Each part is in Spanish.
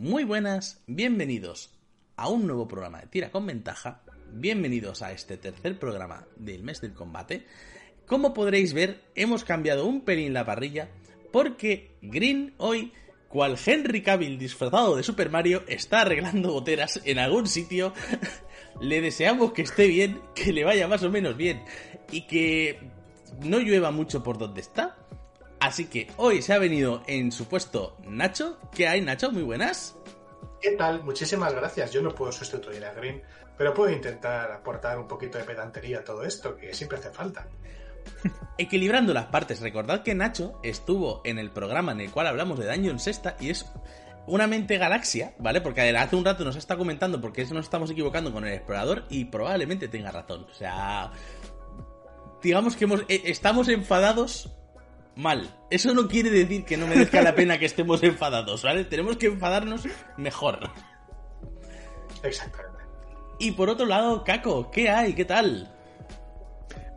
Muy buenas, bienvenidos a un nuevo programa de Tira con Ventaja. Bienvenidos a este tercer programa del mes del combate. Como podréis ver, hemos cambiado un pelín la parrilla porque Green hoy, cual Henry Cavill disfrazado de Super Mario, está arreglando goteras en algún sitio. le deseamos que esté bien, que le vaya más o menos bien y que no llueva mucho por donde está. Así que hoy se ha venido en su puesto Nacho. ¿Qué hay, Nacho? Muy buenas. ¿Qué tal? Muchísimas gracias. Yo no puedo sustituir a Green, pero puedo intentar aportar un poquito de pedantería a todo esto, que siempre hace falta. Equilibrando las partes, recordad que Nacho estuvo en el programa en el cual hablamos de Dungeon Sexta y es una mente galaxia, ¿vale? Porque hace un rato nos está comentando porque nos estamos equivocando con el explorador y probablemente tenga razón. O sea, digamos que hemos, eh, estamos enfadados mal. Eso no quiere decir que no merezca la pena que estemos enfadados, ¿vale? Tenemos que enfadarnos mejor. Exactamente. Y por otro lado, Caco, ¿qué hay? ¿Qué tal?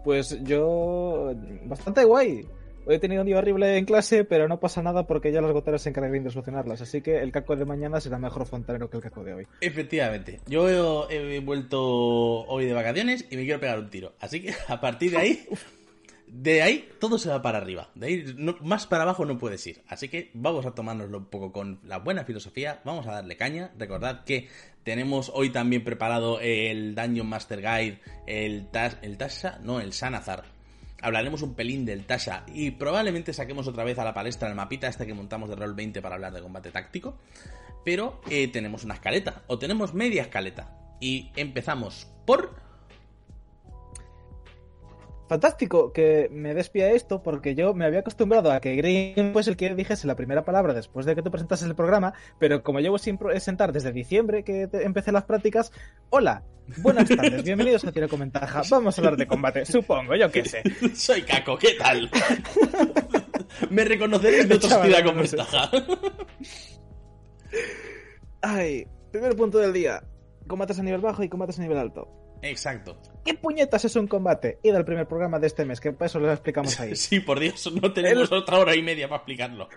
Pues yo. bastante guay. Hoy he tenido un día horrible en clase, pero no pasa nada porque ya las goteras se encargan de solucionarlas. Así que el caco de mañana será mejor fontanero que el caco de hoy. Efectivamente. Yo he, he vuelto hoy de vacaciones y me quiero pegar un tiro. Así que a partir de ahí. De ahí todo se va para arriba. De ahí más para abajo no puedes ir. Así que vamos a tomárnoslo un poco con la buena filosofía. Vamos a darle caña. Recordad que tenemos hoy también preparado el Dungeon Master Guide, el Tasha, no, el Sanazar. Hablaremos un pelín del Tasha y probablemente saquemos otra vez a la palestra el mapita este que montamos de Roll 20 para hablar de combate táctico. Pero eh, tenemos una escaleta, o tenemos media escaleta. Y empezamos por Fantástico que me despía esto porque yo me había acostumbrado a que Green pues el que dijese la primera palabra después de que tú presentases el programa, pero como llevo sin presentar desde diciembre que empecé las prácticas, hola, buenas tardes, bienvenidos a Tira con Ventaja, vamos a hablar de combate, supongo, yo qué sé. Soy Caco, ¿qué tal? Me reconoceréis de no sé. ventaja. Ay, primer punto del día, combates a nivel bajo y combates a nivel alto. Exacto. ¿Qué puñetas es un combate? Id al primer programa de este mes, que para eso lo explicamos ahí. Sí, por Dios, no tenemos El- otra hora y media para explicarlo.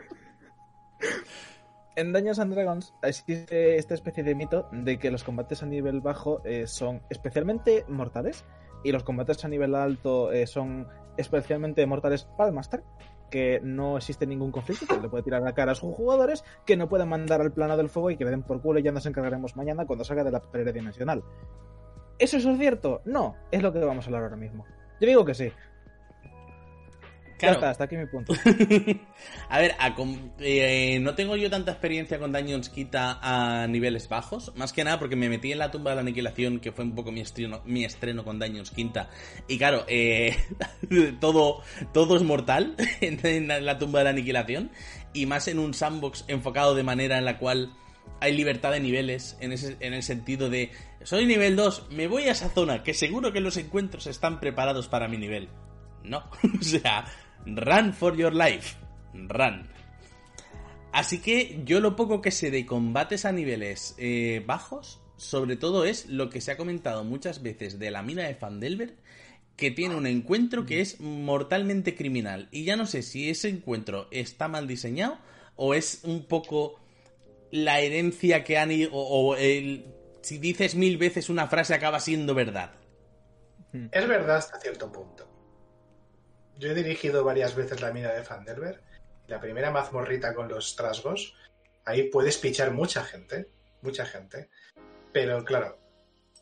En Dungeons and Dragons existe esta especie de mito de que los combates a nivel bajo eh, son especialmente mortales y los combates a nivel alto eh, son especialmente mortales para el Master, que no existe ningún conflicto, que le puede tirar la cara a sus jugadores, que no pueden mandar al plano del fuego y que le den por culo y ya nos encargaremos mañana cuando salga de la pared dimensional. ¿Eso es cierto? No, es lo que vamos a hablar ahora mismo. Yo digo que sí. Ya Claro. está, hasta aquí mi punto. A ver, a eh, no tengo yo tanta experiencia con Dungeons Quita a niveles bajos, más que nada porque me metí en la tumba de la aniquilación, que fue un poco mi estreno, mi estreno con Dungeons Quinta. Y claro, eh, todo, todo es mortal en, en la tumba de la aniquilación, y más en un sandbox enfocado de manera en la cual hay libertad de niveles, en, ese, en el sentido de, soy nivel 2, me voy a esa zona, que seguro que los encuentros están preparados para mi nivel. No, o sea, run for your life, run. Así que yo lo poco que sé de combates a niveles eh, bajos, sobre todo es lo que se ha comentado muchas veces de la mina de Fandelver, que tiene un encuentro que es mortalmente criminal. Y ya no sé si ese encuentro está mal diseñado o es un poco la herencia que han... i- o, o el, si dices mil veces una frase acaba siendo verdad. Es verdad hasta cierto punto. Yo he dirigido varias veces la mina de Fandelver. La primera mazmorrita con los trasgos. Ahí puedes pichar mucha gente. Mucha gente. Pero claro.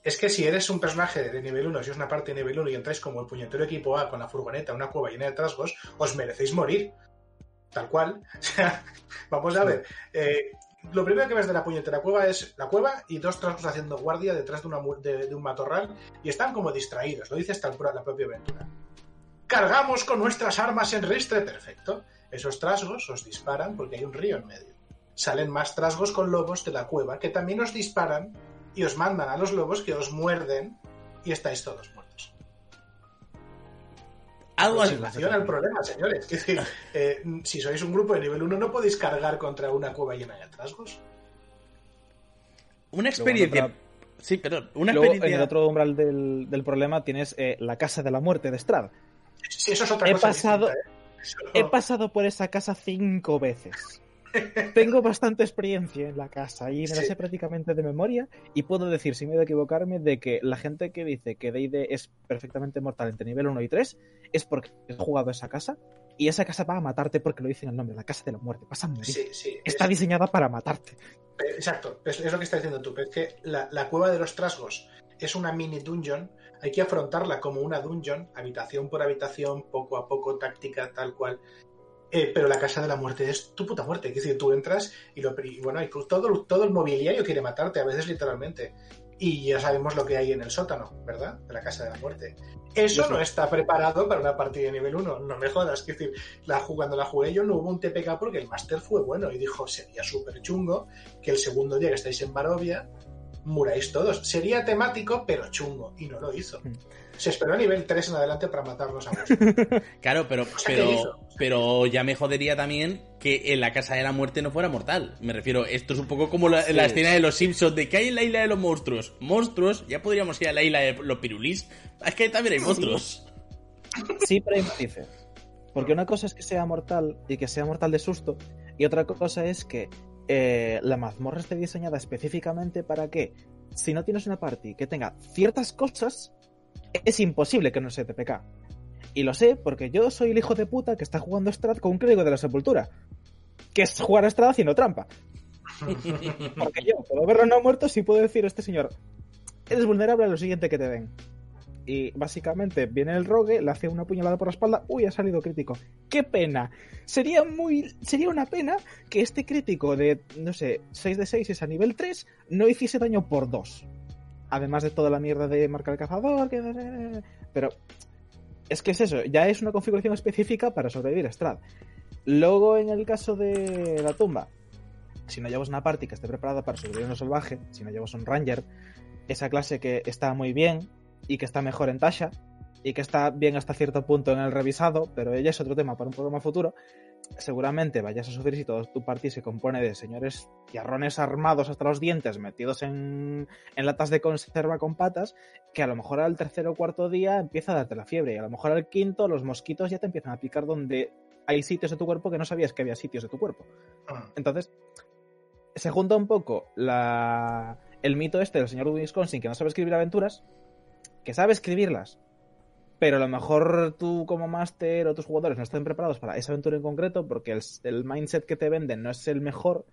Es que si eres un personaje de nivel 1, si es una parte de nivel 1 y entráis como el puñetero equipo A con la furgoneta, una cueva llena de trasgos, os merecéis morir. Tal cual. Vamos a ver. Eh, lo primero que ves de la puñetera cueva es la cueva y dos trasgos haciendo guardia detrás de, un matorral y están como distraídos, lo dice hasta la propia aventura. Cargamos con nuestras armas en ristre, perfecto. Esos trasgos os disparan porque hay un río en medio. Salen más trasgos con lobos de la cueva que también os disparan y os mandan a los lobos que os muerden y estáis todos muertos. Algo así. Aproximación al problema, señores. Es decir, eh, si sois un grupo de nivel 1 no podéis cargar contra una cueva llena de trasgos. Una experiencia... otra- Sí, perdón. Una Luego, en experiencia... el otro umbral del, del problema tienes eh, la casa de la muerte de Strad. Sí, eso es otra He cosa. pasado- distinta, ¿eh? Eso- He pasado por esa casa cinco veces. Tengo bastante experiencia en la casa y me la sé prácticamente de memoria y puedo decir, sin miedo a equivocarme, de que la gente que dice que D&D es perfectamente mortal entre nivel 1 y 3 es porque has jugado esa casa y esa casa va a matarte porque lo dice en el nombre, la casa de la muerte, vas a morir. Sí, sí. Está es- diseñada para matarte. Eh, Exacto, es, es lo que está diciendo tú, es que la, la cueva de los trasgos es una mini dungeon, hay que afrontarla como una dungeon, habitación por habitación, poco a poco, táctica, tal cual. Eh, pero la casa de la muerte es tu puta muerte, es decir, tú entras y, lo, y bueno, todo, todo el mobiliario quiere matarte, a veces literalmente. Y ya sabemos lo que hay en el sótano, ¿verdad? De la casa de la muerte. Eso no está preparado para una partida de nivel 1, no me jodas. Es decir, la, cuando la jugué yo no hubo un TPK porque el máster fue bueno y dijo, sería súper chungo que el segundo día que estáis en Barovia muráis todos. Sería temático, pero chungo. Y no lo hizo. Mm. Se esperó a nivel 3 en adelante para matarnos a vos. Claro, pero, sea, ¿qué pero, ya me jodería también que en la casa de la muerte no fuera mortal. Me refiero, esto es un poco como la, Sí. la escena de los Simpsons de que hay en la isla de los monstruos. Monstruos, ya podríamos ir a la isla de los pirulís. Es que también hay monstruos. Sí, pero hay matices. Porque una cosa es que sea mortal y que sea mortal de susto, y otra cosa es que eh, la mazmorra esté diseñada específicamente para que, si no tienes una party que tenga ciertas cosas, es imposible que no sea TPK. Y lo sé porque yo soy el hijo de puta que está jugando Strat con un clérigo de la sepultura. Que es jugar a Strat haciendo trampa. Porque yo puedo verlo no muerto si puedo decir a este señor, eres vulnerable a lo siguiente que te den. Y básicamente viene el rogue, le hace una puñalada por la espalda, uy, ha salido crítico. ¡Qué pena! Sería muy. Sería una pena que este crítico de, no sé, 6 de 6 es a nivel 3, no hiciese daño por 2. Además de toda la mierda de marcar el cazador. Pero. Es que es eso, ya es una configuración específica para sobrevivir a Strad. Luego, en el caso de la tumba, si no llevas una party que esté preparada para sobrevivir a un salvaje, si no llevas un ranger, esa clase que está muy bien y que está mejor en Tasha y que está bien hasta cierto punto en el revisado, pero ella es otro tema para un programa futuro, seguramente vayas a sufrir si todo tu party se compone de señores tiarrones armados hasta los dientes metidos en, en latas de conserva con patas, que a lo mejor al tercer o cuarto día empieza a darte la fiebre y a lo mejor al quinto los mosquitos ya te empiezan a picar donde hay sitios de tu cuerpo que no sabías que había sitios de tu cuerpo. Entonces, se junta un poco la, el mito este del señor Wisconsin que no sabe escribir aventuras, que sabe escribirlas, pero a lo mejor tú como máster o tus jugadores no están preparados para esa aventura en concreto porque el, el mindset que te venden no es el mejor.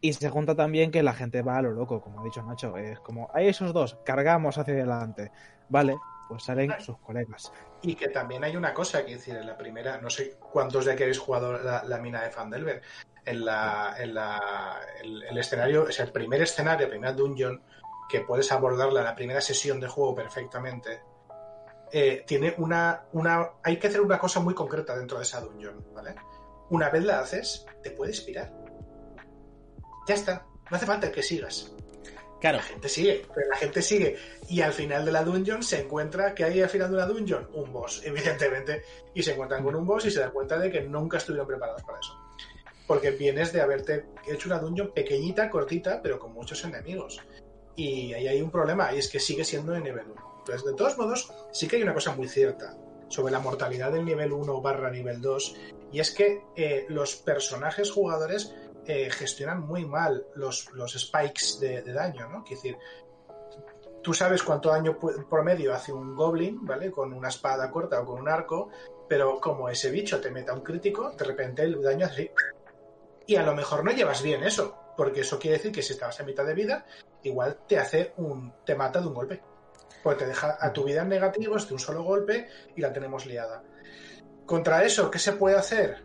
Y se junta también que la gente va a lo loco, como ha dicho Nacho. Es como, hay esos dos, cargamos hacia adelante. Vale, pues salen sus colegas. Y que también hay una cosa que decir, en la primera, no sé cuántos de aquí habéis jugado la, la mina de Fandelver, en la, en la el, el escenario, es el primer escenario, el primer dungeon, que puedes abordarla en la primera sesión de juego perfectamente, eh, tiene una, una, hay que hacer una cosa muy concreta dentro de esa dungeon, ¿vale? Una vez la haces, te puedes pirar. Ya está, no hace falta que sigas. Claro, La gente sigue, pero la gente sigue. Y al final de la dungeon se encuentra que hay al final de una dungeon un boss, evidentemente. Y se encuentran con un boss y se dan cuenta de que nunca estuvieron preparados para eso. Porque vienes de haberte hecho una dungeon pequeñita, cortita, pero con muchos enemigos. Y ahí hay un problema, y es que sigue siendo de nivel 1. Entonces, de todos modos, sí que hay una cosa muy cierta sobre la mortalidad del nivel 1 barra nivel 2, y es que eh, los personajes jugadores eh, gestionan muy mal los, los spikes de, daño, ¿no? Quiero decir, tú sabes cuánto daño promedio hace un goblin, ¿vale? Con una espada corta o con un arco, pero como ese bicho te meta un crítico, de repente el daño hace así. Y a lo mejor no llevas bien eso, porque eso quiere decir que si estabas a mitad de vida, igual te hace un. te mata de un golpe. Porque te deja a tu vida en negativos de un solo golpe y la tenemos liada. Contra eso, ¿qué se puede hacer?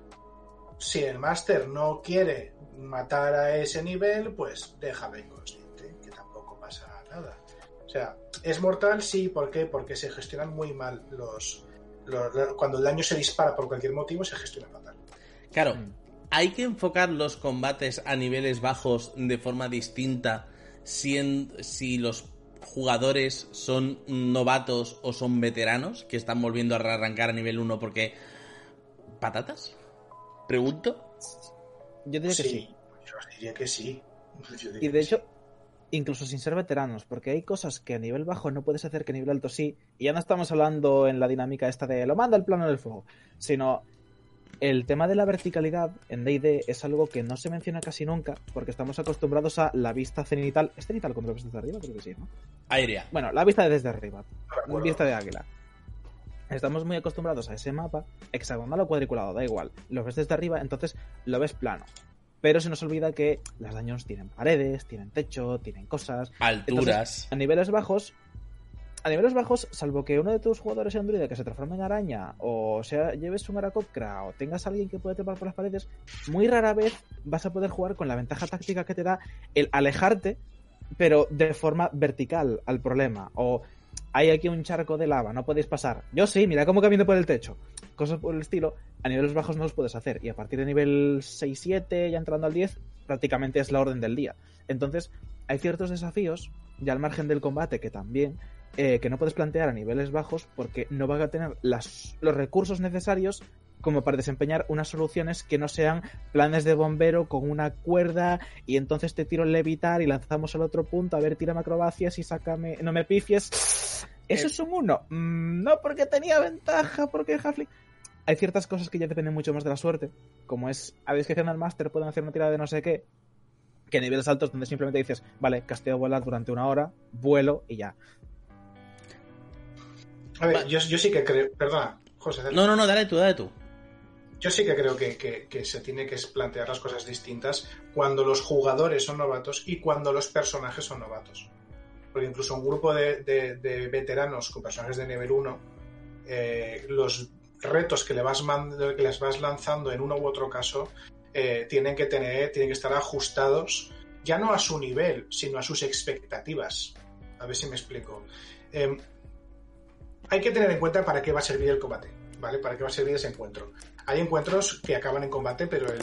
Si el máster no quiere matar a ese nivel, pues déjalo inconsciente, que tampoco pasa nada. O sea, es mortal, sí, ¿por qué? Porque se gestionan muy mal los, los- los- cuando el daño se dispara por cualquier motivo, se gestiona fatal. claro. Mm. Hay que enfocar los combates a niveles bajos de forma distinta si, en- si los jugadores son novatos o son veteranos que están volviendo a arrancar a nivel 1 porque... ¿Patatas? Pregunto. Yo diría que sí. Yo diría que sí. Diría Y de hecho, incluso sin ser veteranos, porque hay cosas que a nivel bajo no puedes hacer que a nivel alto sí, y ya no estamos hablando en la dinámica esta de lo manda el plano del fuego, sino el tema de la verticalidad en D&D es algo que no se menciona casi nunca porque estamos acostumbrados a la vista cenital. ¿Es cenital cuando lo ves desde arriba? Creo que sí, ¿no? Aérea. Bueno, la vista desde arriba. No. Vista de águila. Estamos muy acostumbrados a ese mapa, hexagonal o cuadriculado, da igual. Lo ves desde arriba, entonces lo ves plano. Pero se nos olvida que las daños tienen paredes, tienen techo, tienen cosas. Alturas. A niveles bajos, a niveles bajos, salvo que uno de tus jugadores sea un que se transforme en araña, o sea, lleves un aracocra, o tengas a alguien que puede trepar por las paredes, muy rara vez vas a poder jugar con la ventaja táctica que te da el alejarte, pero de forma vertical al problema. O hay aquí un charco de lava, no podéis pasar. Yo sí, mira cómo camino por el techo. Cosas por el estilo, a niveles bajos no los puedes hacer. Y a partir de nivel 6-7, ya entrando al 10, prácticamente es la orden del día. Entonces, hay ciertos desafíos, ya al margen del combate, que también, eh, que no puedes plantear a niveles bajos porque no vas a tener las, los recursos necesarios como para desempeñar unas soluciones que no sean planes de bombero con una cuerda y entonces te tiro el levitar y lanzamos al otro punto, a ver, tira acrobacias y sácame, no me pifies. Eso es un uno. Mm, no porque tenía ventaja, porque Halfling... Hay ciertas cosas que ya dependen mucho más de la suerte, como es a discreción del máster pueden hacer una tirada de no sé qué, que a niveles altos donde simplemente dices, vale, casteo volar durante una hora, vuelo y ya. A ver, yo, yo sí que creo. Perdona, José. dale. No, no, no, dale tú, dale tú. Yo sí que creo que, que- que se tiene que plantear las cosas distintas cuando los jugadores son novatos y cuando los personajes son novatos. Porque incluso un grupo de, de- de veteranos con personajes de nivel 1, eh, los retos que, le vas mand- que les vas lanzando en uno u otro caso eh, tienen que tener, tienen que estar ajustados ya no a su nivel, sino a sus expectativas. A ver si me explico. Eh, hay que tener en cuenta para qué va a servir el combate, ¿vale? Para qué va a servir ese encuentro. Hay encuentros que acaban en combate, pero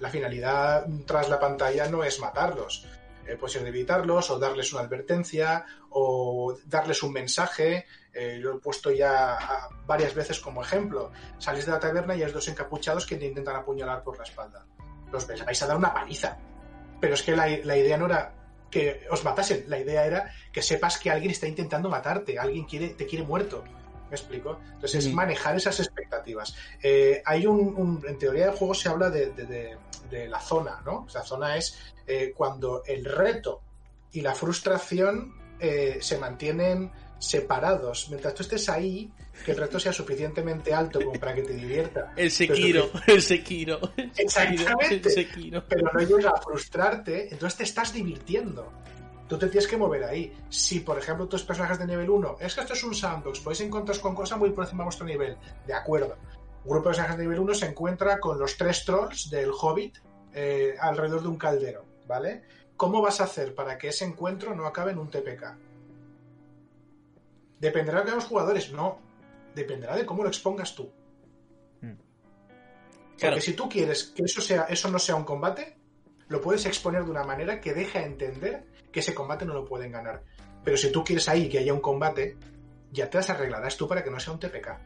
la finalidad tras la pantalla no es matarlos. Eh, puede ser debilitarlos o darles una advertencia o darles un mensaje. Eh, lo he puesto ya varias veces como ejemplo. Salís de la taberna y hay dos encapuchados que te intentan apuñalar por la espalda. Los vais a dar una paliza. Pero es que la, la idea no era que os matasen, la idea era que sepas que alguien está intentando matarte, alguien quiere, te quiere muerto. ¿Me explico? Entonces es Ujú. manejar esas expectativas. Eh, hay un, un- en teoría del juego se habla de, de- de- de la zona, ¿no? La zona es eh, cuando el reto y la frustración eh, se mantienen separados. Mientras tú estés ahí, que el reto sea suficientemente alto como para que te divierta. El Sekiro, el Sekiro. el Exactamente. El Sekiro. pero no llegas a frustrarte, entonces te estás divirtiendo. Tú te tienes que mover ahí. Si, por ejemplo, tus personajes de nivel 1, es que esto es un sandbox, podéis encontrar con cosas muy por encima de vuestro nivel. De acuerdo. Un grupo de personajes de nivel 1 se encuentra con los tres trolls del Hobbit eh, alrededor de un caldero, ¿vale? ¿Cómo vas a hacer para que ese encuentro no acabe en un TPK? ¿Dependerá de los jugadores? No. Dependerá de cómo lo expongas tú. Mm. Porque Claro. si tú quieres que eso, sea, eso no sea un combate, lo puedes exponer de una manera que deja entender que ese combate no lo pueden ganar. Pero si tú quieres ahí que haya un combate, ya te las arreglarás tú para que no sea un TPK.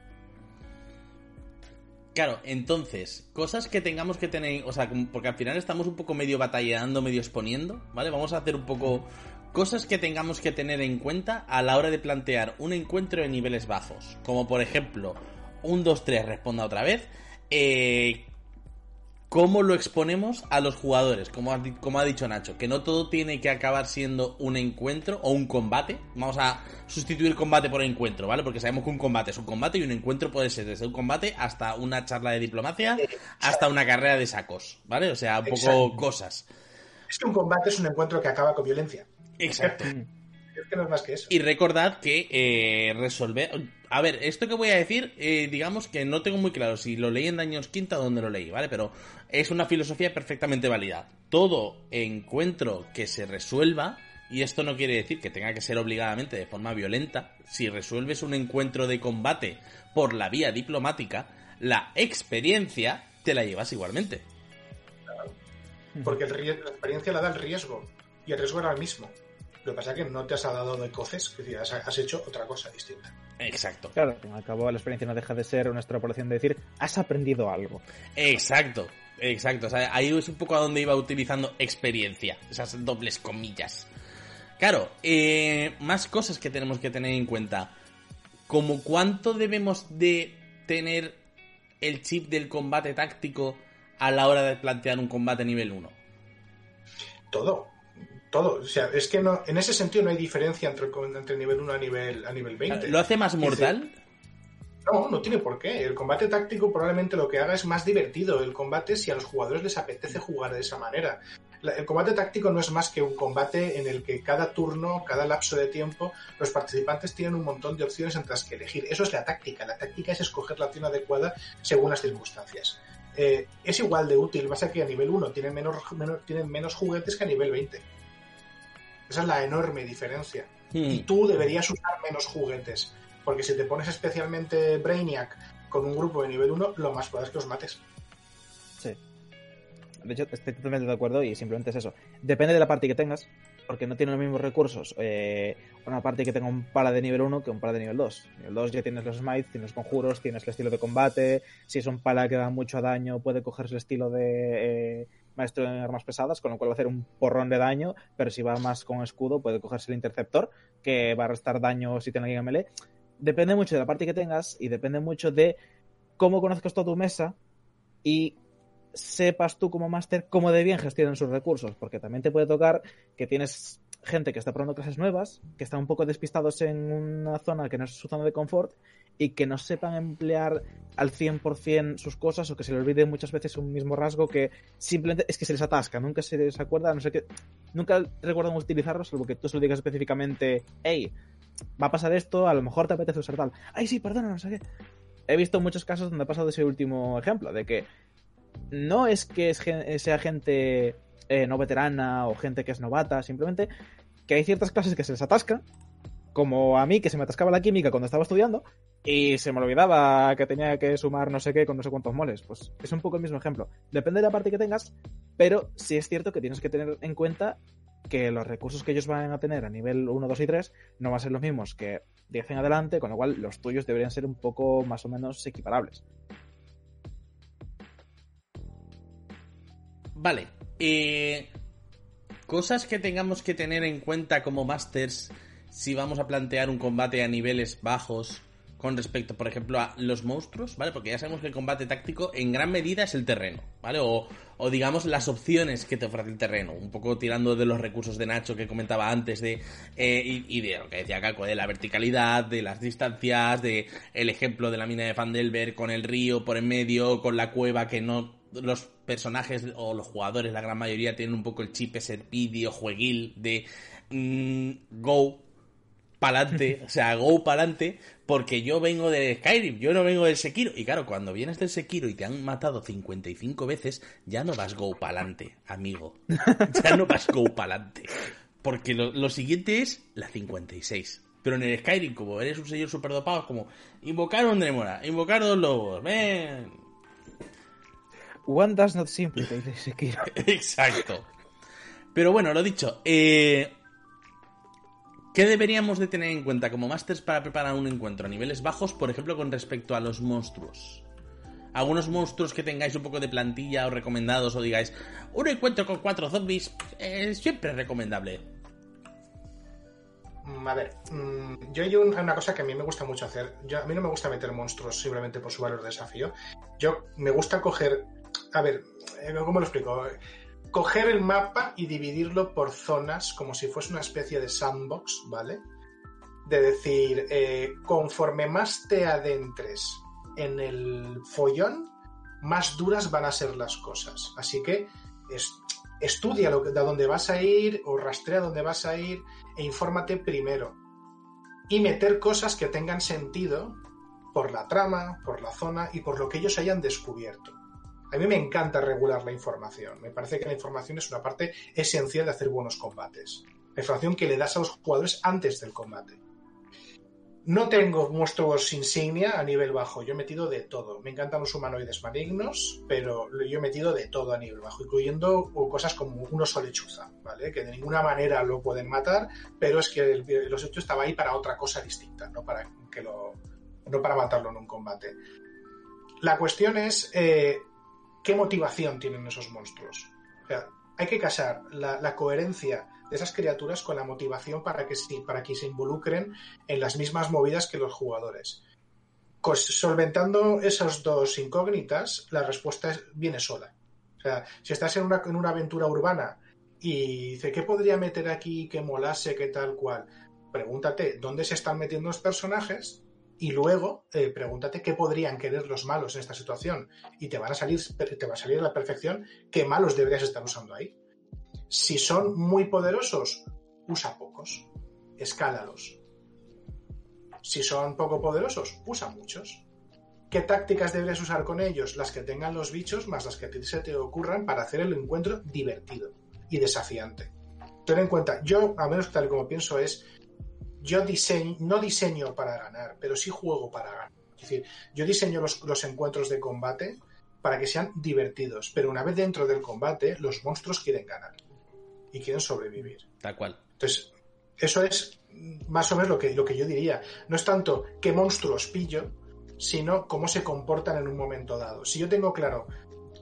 Claro, entonces, cosas que tengamos que tener, o sea, porque al final estamos un poco medio batallando, medio exponiendo, ¿vale? Vamos a hacer un poco cosas que tengamos que tener en cuenta a la hora de plantear un encuentro de niveles bajos, como por ejemplo, un 2-3 responda otra vez, eh, cómo lo exponemos a los jugadores, como ha, como ha dicho Nacho, que no todo tiene que acabar siendo un encuentro o un combate. Vamos a sustituir combate por encuentro, ¿vale? Porque sabemos que un combate es un combate y un encuentro puede ser desde un combate hasta una charla de diplomacia, hasta una carrera de sacos, ¿vale? O sea, un poco Exacto. cosas. Es que un combate es un encuentro que acaba con violencia. Exacto. Es que no es más que eso. Y recordad que eh, resolver... A ver, esto que voy a decir, eh, digamos que no tengo muy claro si lo leí en Daños Quinta o donde lo leí, ¿vale? Pero es una filosofía perfectamente válida. Todo encuentro que se resuelva, y esto no quiere decir que tenga que ser obligadamente de forma violenta, si resuelves un encuentro de combate por la vía diplomática, la experiencia te la llevas igualmente. Porque el la experiencia la da el riesgo. Y el riesgo era el mismo. Lo que pasa es que no te has dado de coces, que has, hecho otra cosa distinta. Exacto. Claro, al fin y al cabo la experiencia no deja de ser una extrapolación de decir, has aprendido algo. Exacto, exacto. O sea, ahí es un poco a donde iba utilizando experiencia, esas dobles comillas. Claro, eh, más cosas que tenemos que tener en cuenta. Como cuánto debemos de tener el chip del combate táctico a la hora de plantear un combate nivel 1? Todo. Todo. O sea, es que no, en ese sentido no hay diferencia entre, entre nivel 1 a nivel, a nivel 20. ¿Lo hace más mortal? No, no tiene por qué. El combate táctico probablemente lo que haga es más divertido el combate si a los jugadores les apetece jugar de esa manera. El combate táctico no es más que un combate en el que cada turno, cada lapso de tiempo, los participantes tienen un montón de opciones entre las que elegir. Eso es la táctica. La táctica es escoger la opción adecuada según las circunstancias. Eh, es igual de útil, pasa que a nivel 1 tienen menos, tienen menos juguetes que a nivel 20. Esa es la enorme diferencia. Hmm. Y tú deberías usar menos juguetes porque si te pones especialmente Brainiac con un grupo de nivel 1, lo más probable es que os mates. Sí. De hecho, estoy totalmente de acuerdo y simplemente es eso. Depende de la party que tengas, porque no tiene los mismos recursos eh, una party que tenga un pala de nivel 1 que un pala de nivel 2. Nivel 2 ya tienes los smites, tienes los conjuros, tienes el estilo de combate. Si es un pala que da mucho daño, puede cogerse el estilo de eh, maestro de armas pesadas, con lo cual va a hacer un porrón de daño. Pero si va más con escudo, puede cogerse el interceptor, que va a restar daño si tiene alguien melee depende mucho de la parte que tengas y depende mucho de cómo conozcas toda tu mesa y sepas tú como máster cómo de bien gestionan sus recursos, porque también te puede tocar que tienes gente que está probando clases nuevas, que están un poco despistados en una zona que no es su zona de confort y que no sepan emplear al 100% sus cosas o que se les olvide muchas veces un mismo rasgo que simplemente es que se les atasca, nunca se les acuerda, no sé qué, nunca recuerdan utilizarlo, salvo que tú se lo digas específicamente, hey, va a pasar esto, a lo mejor te apetece usar tal. Ay, sí, perdona, no sé qué. He visto muchos casos donde ha pasado ese último ejemplo, de que no es que sea gente eh, no veterana o gente que es novata, simplemente que hay ciertas clases que se les atasca, como a mí que se me atascaba la química cuando estaba estudiando y se me olvidaba que tenía que sumar no sé qué con no sé cuántos moles. Pues es un poco el mismo ejemplo. Depende de la parte que tengas, pero sí es cierto que tienes que tener en cuenta que los recursos que ellos van a tener a nivel 1, 2 y 3 no van a ser los mismos que 10 en adelante, con lo cual los tuyos deberían ser un poco más o menos equiparables. Vale. Eh, cosas que tengamos que tener en cuenta como masters si vamos a plantear un combate a niveles bajos con respecto, por ejemplo, a los monstruos, ¿vale? Porque ya sabemos que el combate táctico en gran medida es el terreno, ¿vale? O, digamos las opciones que te ofrece el terreno, un poco tirando de los recursos de Nacho que comentaba antes de eh, y, de lo que decía Caco, de la verticalidad, de las distancias, de el ejemplo de la mina de Fandelver con el río por en medio, con la cueva que no los personajes o los jugadores, la gran mayoría tienen un poco el chip ese jueguil de mm, go pa'lante, o sea, go pa'lante, porque yo vengo de Skyrim, yo no vengo del Sekiro. Y claro, cuando vienes del Sekiro y te han matado 55 veces, ya no vas go pa'lante, amigo. Ya no vas go pa'lante. Porque lo, siguiente es la 56. Pero en el Skyrim, como eres un señor super dopado, como invocar un Dremora, invocar dos lobos, ven. One does not simply Sekiro. Exacto. Pero bueno, lo dicho, eh, ¿Qué deberíamos de tener en cuenta como masters para preparar un encuentro a niveles bajos, por ejemplo, con respecto a los monstruos? Algunos monstruos que tengáis un poco de plantilla o recomendados o digáis, un encuentro con cuatro zombies es siempre recomendable. Mm, a ver, mm, yo hay una cosa que a mí me gusta mucho hacer. Yo, a mí no me gusta meter monstruos simplemente por su valor de desafío. Yo me gusta coger. A ver, eh, ¿cómo lo explico? coger el mapa y dividirlo por zonas como si fuese una especie de sandbox, ¿vale? De decir, eh, conforme más te adentres en el follón, más duras van a ser las cosas. Así que estudia lo, de dónde vas a ir o rastrea dónde vas a ir e infórmate primero. Y meter cosas que tengan sentido por la trama, por la zona y por lo que ellos hayan descubierto. A mí me encanta regular la información. Me parece que la información es una parte esencial de hacer buenos combates. La información que le das a los jugadores antes del combate. No tengo monstruos insignia a nivel bajo. Yo he metido de todo. Me encantan los humanoides malignos, pero yo he metido de todo a nivel bajo, incluyendo cosas como un oso lechuza, ¿vale? Que de ninguna manera lo pueden matar, pero es que el, oso estaba ahí para otra cosa distinta, no para que lo, no para matarlo en un combate. La cuestión es eh, qué motivación tienen esos monstruos. O sea, hay que casar la, coherencia de esas criaturas con la motivación para que, para que se involucren en las mismas movidas que los jugadores. solventando esas dos incógnitas, la respuesta viene sola. O sea, si estás en una, en una aventura urbana y dice, ¿qué podría meter aquí que molase, que tal cual? Pregúntate dónde se están metiendo los personajes y luego eh, pregúntate qué podrían querer los malos en esta situación y te van a salir te va a salir a la perfección qué malos deberías estar usando ahí. Si son muy poderosos, usa pocos, escálalos. Si son poco poderosos, usa muchos. ¿Qué tácticas deberías usar con ellos? Las que tengan los bichos más las que se te ocurran para hacer el encuentro divertido y desafiante. Ten en cuenta, yo, a menos tal como pienso, es yo diseño, no diseño para ganar, pero sí juego para ganar. Es decir, yo diseño los, los encuentros de combate para que sean divertidos, pero una vez dentro del combate, los monstruos quieren ganar y quieren sobrevivir. Tal cual. Entonces, eso es más o menos lo que, lo que yo diría. No es tanto qué monstruos pillo, sino cómo se comportan en un momento dado. Si yo tengo claro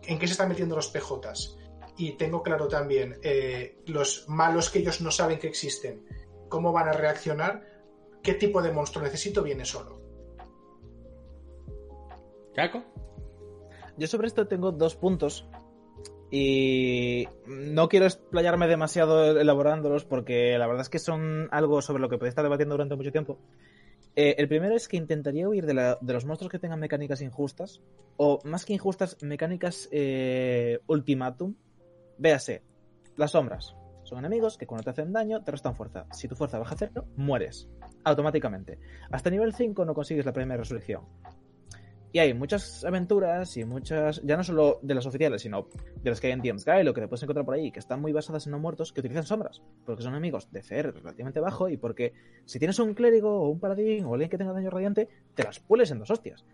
en qué se están metiendo los PJs y tengo claro también eh, los malos que ellos no saben que existen, cómo van a reaccionar, qué tipo de monstruo necesito, viene solo. ¿Caco? Yo sobre esto tengo dos puntos y no quiero explayarme demasiado elaborándolos porque la verdad es que son algo sobre lo que podéis estar debatiendo durante mucho tiempo. Eh, el primero es que intentaría huir de, los monstruos que tengan mecánicas injustas, o más que injustas, mecánicas eh, ultimátum. Véase, las sombras. Son enemigos que cuando te hacen daño te restan fuerza. Si tu fuerza baja a cero, mueres. Automáticamente. Hasta nivel 5 no consigues la primera resurrección. Y hay muchas aventuras y muchas, ya no solo de las oficiales, sino de las que hay en DM's Guide, lo que te puedes encontrar por ahí, que están muy basadas en no muertos, que utilizan sombras, porque son enemigos de CR relativamente bajo y porque si tienes un clérigo o un paladín o alguien que tenga daño radiante, te las pueles en dos hostias.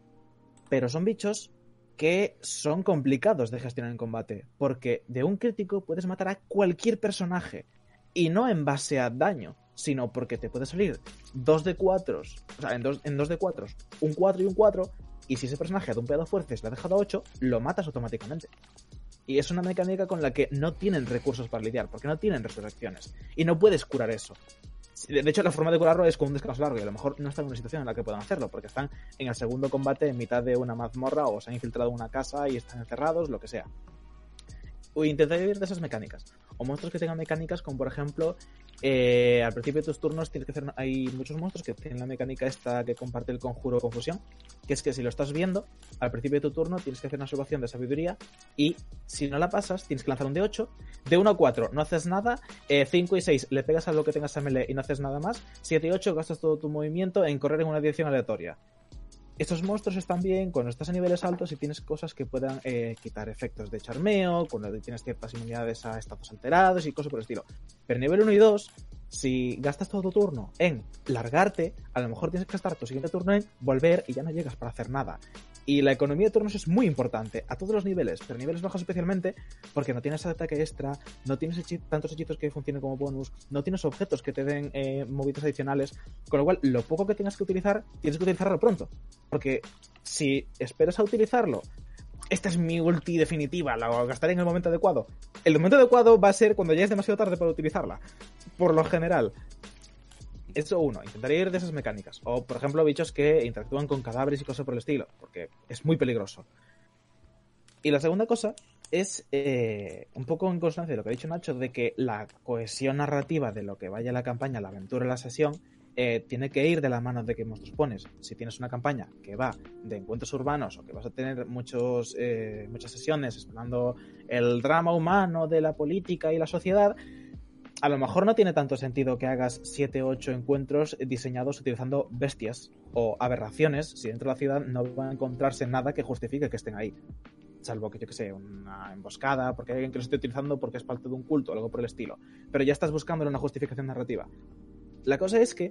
Pero son bichos que son complicados de gestionar en combate, porque de un crítico puedes matar a cualquier personaje, y no en base a daño, sino porque te puede salir dos de cuatro, o sea, en dos, en dos de cuatro, un 4 y un 4, y si ese personaje ha dumpeado fuerzas le ha dejado 8, lo matas automáticamente. Y es una mecánica con la que no tienen recursos para lidiar, porque no tienen resurrecciones. Y no puedes curar eso. De hecho, la forma de curarlo es con un descanso largo y a lo mejor no están en una situación en la que puedan hacerlo, porque están en el segundo combate en mitad de una mazmorra o se han infiltrado en una casa y están encerrados, lo que sea. O intentar vivir de esas mecánicas. O monstruos que tengan mecánicas como por ejemplo eh, al principio de tus turnos tienes que hacer. Hay muchos monstruos que tienen la mecánica esta que comparte el conjuro confusión. Que es que si lo estás viendo, al principio de tu turno tienes que hacer una salvación de sabiduría. Y si no la pasas, tienes que lanzar un de 8. De 1 a 4 no haces nada. 5 eh, y 6 le pegas a lo que tengas a melee y no haces nada más. 7 y 8 gastas todo tu movimiento en correr en una dirección aleatoria. Estos monstruos están bien cuando estás a niveles altos y tienes cosas que puedan eh, quitar efectos de charmeo, cuando tienes ciertas inmunidades a estados alterados y cosas por el estilo. Pero nivel 1 y 2, si gastas todo tu turno en largarte, a lo mejor tienes que gastar tu siguiente turno en volver y ya no llegas para hacer nada. Y la economía de turnos es muy importante a todos los niveles, pero a niveles bajos especialmente, porque no tienes ataque extra, no tienes tantos hechizos que funcionen como bonus, no tienes objetos que te den eh, movidos adicionales, con lo cual lo poco que tengas que utilizar, tienes que utilizarlo pronto. Porque si esperas a utilizarlo, esta es mi ulti definitiva, la gastaré en el momento adecuado. El momento adecuado va a ser cuando ya es demasiado tarde para utilizarla, por lo general. Eso uno, intentaría ir de esas mecánicas. O, por ejemplo, bichos que interactúan con cadáveres y cosas por el estilo, porque es muy peligroso. Y la segunda cosa es eh, un poco en constancia de lo que ha dicho Nacho, de que la cohesión narrativa de lo que vaya la campaña, la aventura, la sesión, eh, tiene que ir de la mano de que monstruos pones. Si tienes una campaña que va de encuentros urbanos o que vas a tener muchos, eh, muchas sesiones explorando el drama humano de la política y la sociedad, a lo mejor no tiene tanto sentido que hagas 7 o 8 encuentros diseñados utilizando bestias o aberraciones si dentro de la ciudad no va a encontrarse nada que justifique que estén ahí. Salvo que yo que sé, una emboscada, porque hay alguien que lo esté utilizando porque es parte de un culto o algo por el estilo. Pero ya estás buscando una justificación narrativa. La cosa es que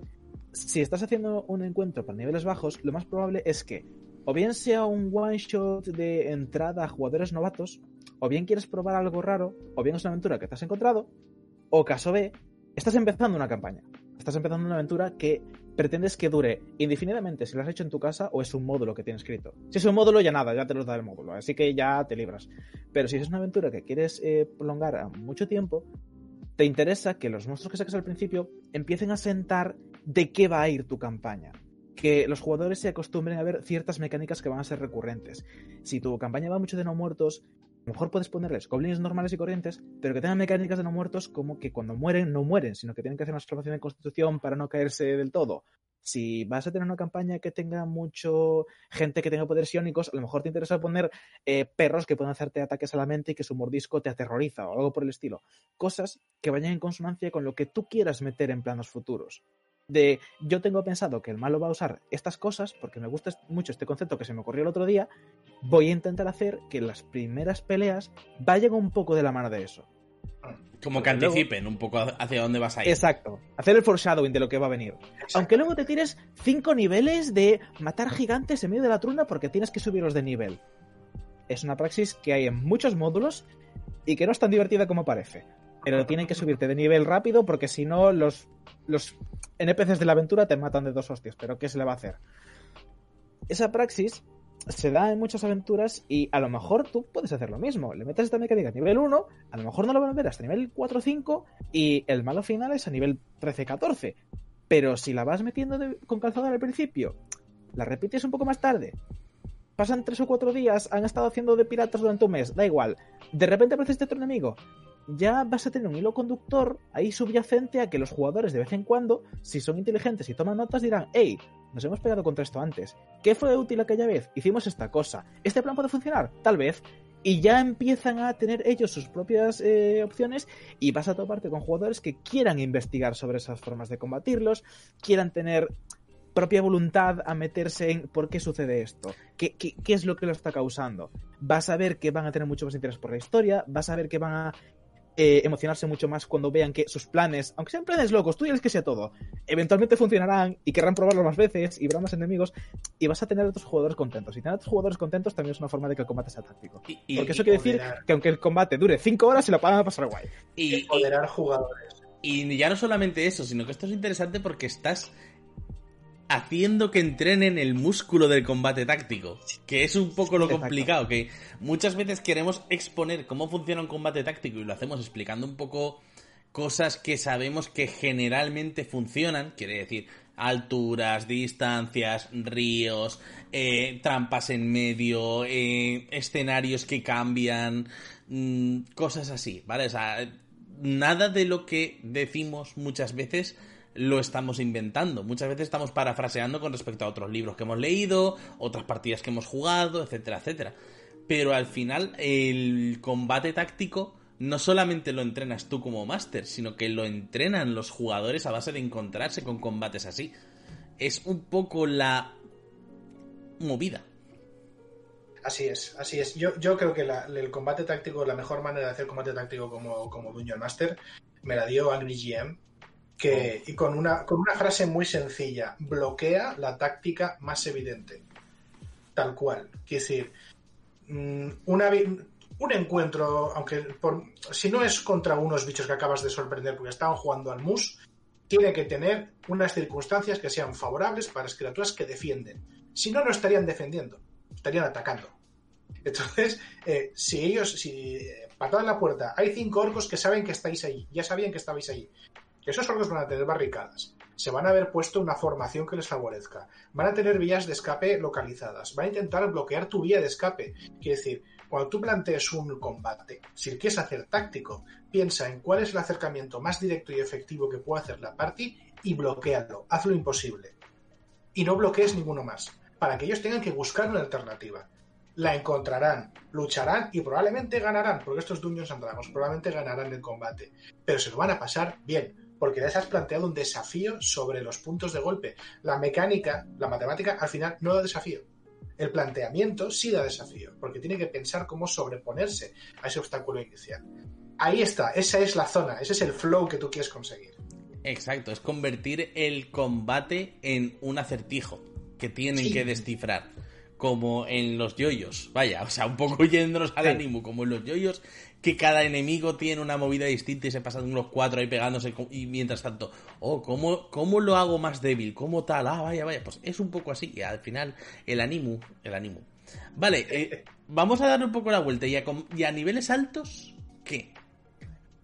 si estás haciendo un encuentro para niveles bajos, lo más probable es que o bien sea un one shot de entrada a jugadores novatos, o bien quieres probar algo raro, o bien es una aventura que te has encontrado, o caso B, estás empezando una campaña. Estás empezando una aventura que pretendes que dure indefinidamente si lo has hecho en tu casa o es un módulo que tienes escrito. Si es un módulo, ya nada, ya te lo da el módulo, así que ya te libras. Pero si es una aventura que quieres eh, prolongar mucho tiempo, te interesa que los monstruos que saques al principio empiecen a sentar de qué va a ir tu campaña. que los jugadores se acostumbren a ver ciertas mecánicas que van a ser recurrentes. Si tu campaña va mucho de no muertos, a lo mejor puedes ponerles goblins normales y corrientes, pero que tengan mecánicas de no muertos como que cuando mueren no mueren, sino que tienen que hacer una salvación de constitución para no caerse del todo. Si vas a tener una campaña que tenga mucho gente que tenga poderes iónicos, a lo mejor te interesa poner eh, perros que puedan hacerte ataques a la mente y que su mordisco te aterroriza o algo por el estilo. Cosas que vayan en consonancia con lo que tú quieras meter en planos futuros. De yo tengo pensado que el malo va a usar estas cosas porque me gusta mucho este concepto que se me ocurrió el otro día. Voy a intentar hacer que las primeras peleas vayan un poco de la mano de eso. Como que anticipen un poco hacia dónde vas a ir. Exacto. Hacer el foreshadowing de lo que va a venir. Aunque luego te tires cinco niveles de matar gigantes en medio de la truna porque tienes que subirlos de nivel. Es una praxis que hay en muchos módulos y que no es tan divertida como parece. Pero tienen que subirte de nivel rápido porque si no los, los NPCs de la aventura te matan de dos hostias. Pero ¿qué se le va a hacer? Esa praxis se da en muchas aventuras y a lo mejor tú puedes hacer lo mismo. Le metes esta mecánica a nivel 1, a lo mejor no lo van a ver hasta nivel 4 o 5 y el malo final es a nivel 13-14. Pero si la vas metiendo con calzador al principio, la repites un poco más tarde, pasan 3 o 4 días, han estado haciendo de piratas durante un mes, da igual. De repente aparece este otro enemigo. Ya vas a tener un hilo conductor ahí subyacente a que los jugadores de vez en cuando, si son inteligentes y toman notas, dirán, hey, nos hemos pegado contra esto antes. ¿Qué fue útil aquella vez? Hicimos esta cosa. ¿Este plan puede funcionar? Tal vez. Y ya empiezan a tener ellos sus propias eh, opciones y vas a toparte con jugadores que quieran investigar sobre esas formas de combatirlos, quieran tener propia voluntad a meterse en por qué sucede esto, qué, qué, qué, es lo que lo está causando. Vas a ver que van a tener mucho más interés por la historia, vas a ver que van a eh, emocionarse mucho más cuando vean que sus planes, aunque sean planes locos, tú ya que sea todo, eventualmente funcionarán y querrán probarlo más veces y habrá más enemigos y vas a tener a otros jugadores contentos. Y tener a otros jugadores contentos también es una forma de que el combate sea táctico. Y, y, Porque eso quiere decir que aunque el combate dure 5 horas, se lo van a pasar guay. Y empoderar jugadores. Y ya no solamente eso, sino que esto es interesante porque estás haciendo que entrenen el músculo del combate táctico, que es un poco lo complicado, que muchas veces queremos exponer cómo funciona un combate táctico y lo hacemos explicando un poco cosas que sabemos que generalmente funcionan, quiere decir alturas, distancias, ríos, eh, trampas en medio, eh, escenarios que cambian, mmm, cosas así, ¿vale? O sea, nada de lo que decimos muchas veces lo estamos inventando. Muchas veces estamos parafraseando con respecto a otros libros que hemos leído, otras partidas que hemos jugado, etcétera, etcétera. Pero al final el combate táctico no solamente lo entrenas tú como máster, sino que lo entrenan los jugadores a base de encontrarse con combates así. Es un poco la movida. Así es, así es. Yo, yo creo que el combate táctico, la mejor manera de hacer combate táctico como, como Dungeon Master, me la dio Angry GM que, y con una, con una frase muy sencilla, bloquea la táctica más evidente. Tal cual. Quiere decir, mm, una, un encuentro, aunque por, si no es contra unos bichos que acabas de sorprender porque estaban jugando al mus, tiene que tener unas circunstancias que sean favorables para las criaturas que defienden. Si no, no estarían defendiendo, estarían atacando. Entonces, eh, si ellos, si eh, en la puerta, hay cinco orcos que saben que estáis ahí, ya sabían que estabais ahí esos orcos van a tener barricadas, se van a haber puesto una formación que les favorezca, van a tener vías de escape localizadas, van a intentar bloquear tu vía de escape. Quiere decir, cuando tú plantees un combate, si quieres hacer táctico, piensa en cuál es el acercamiento más directo y efectivo que puede hacer la party y bloquealo, hazlo imposible. Y no bloquees ninguno más, para que ellos tengan que buscar una alternativa. La encontrarán, lucharán y probablemente ganarán, porque estos Dungeons and Dragons probablemente ganarán el combate, pero se lo van a pasar bien, porque les has planteado un desafío sobre los puntos de golpe. La mecánica, la matemática, al final no da desafío. El planteamiento sí da desafío, porque tiene que pensar cómo sobreponerse a ese obstáculo inicial. Ahí está, esa es la zona, ese es el flow que tú quieres conseguir. Exacto, es convertir el combate en un acertijo que tienen sí. que descifrar como en los yoyos. Vaya, o sea, un poco yéndonos al sí. ánimo, como en los yoyos, que cada enemigo tiene una movida distinta y se pasan unos cuatro ahí pegándose y mientras tanto, oh, ¿cómo, ¿cómo lo hago más débil? ¿Cómo tal? Ah, vaya, vaya, pues es un poco así y al final el ánimo, el ánimo. Vale, eh, vamos a darle un poco la vuelta y a, y a niveles altos, ¿qué?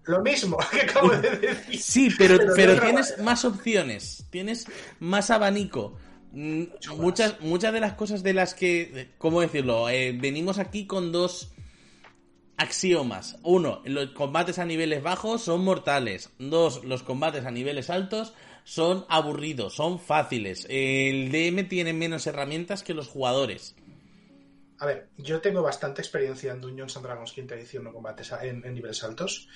Lo mismo que acabo de decir. Sí, pero, pero, pero tienes más opciones, tienes más abanico. Mm, muchas, muchas de las cosas de las que, ¿cómo decirlo? Eh, venimos aquí con dos axiomas. Uno, los combates a niveles bajos son mortales. Dos, los combates a niveles altos son aburridos, son fáciles. El DM tiene menos herramientas que los jugadores. A ver, yo tengo bastante experiencia en Dungeons and Dragons quinta edición no combates en, niveles altos.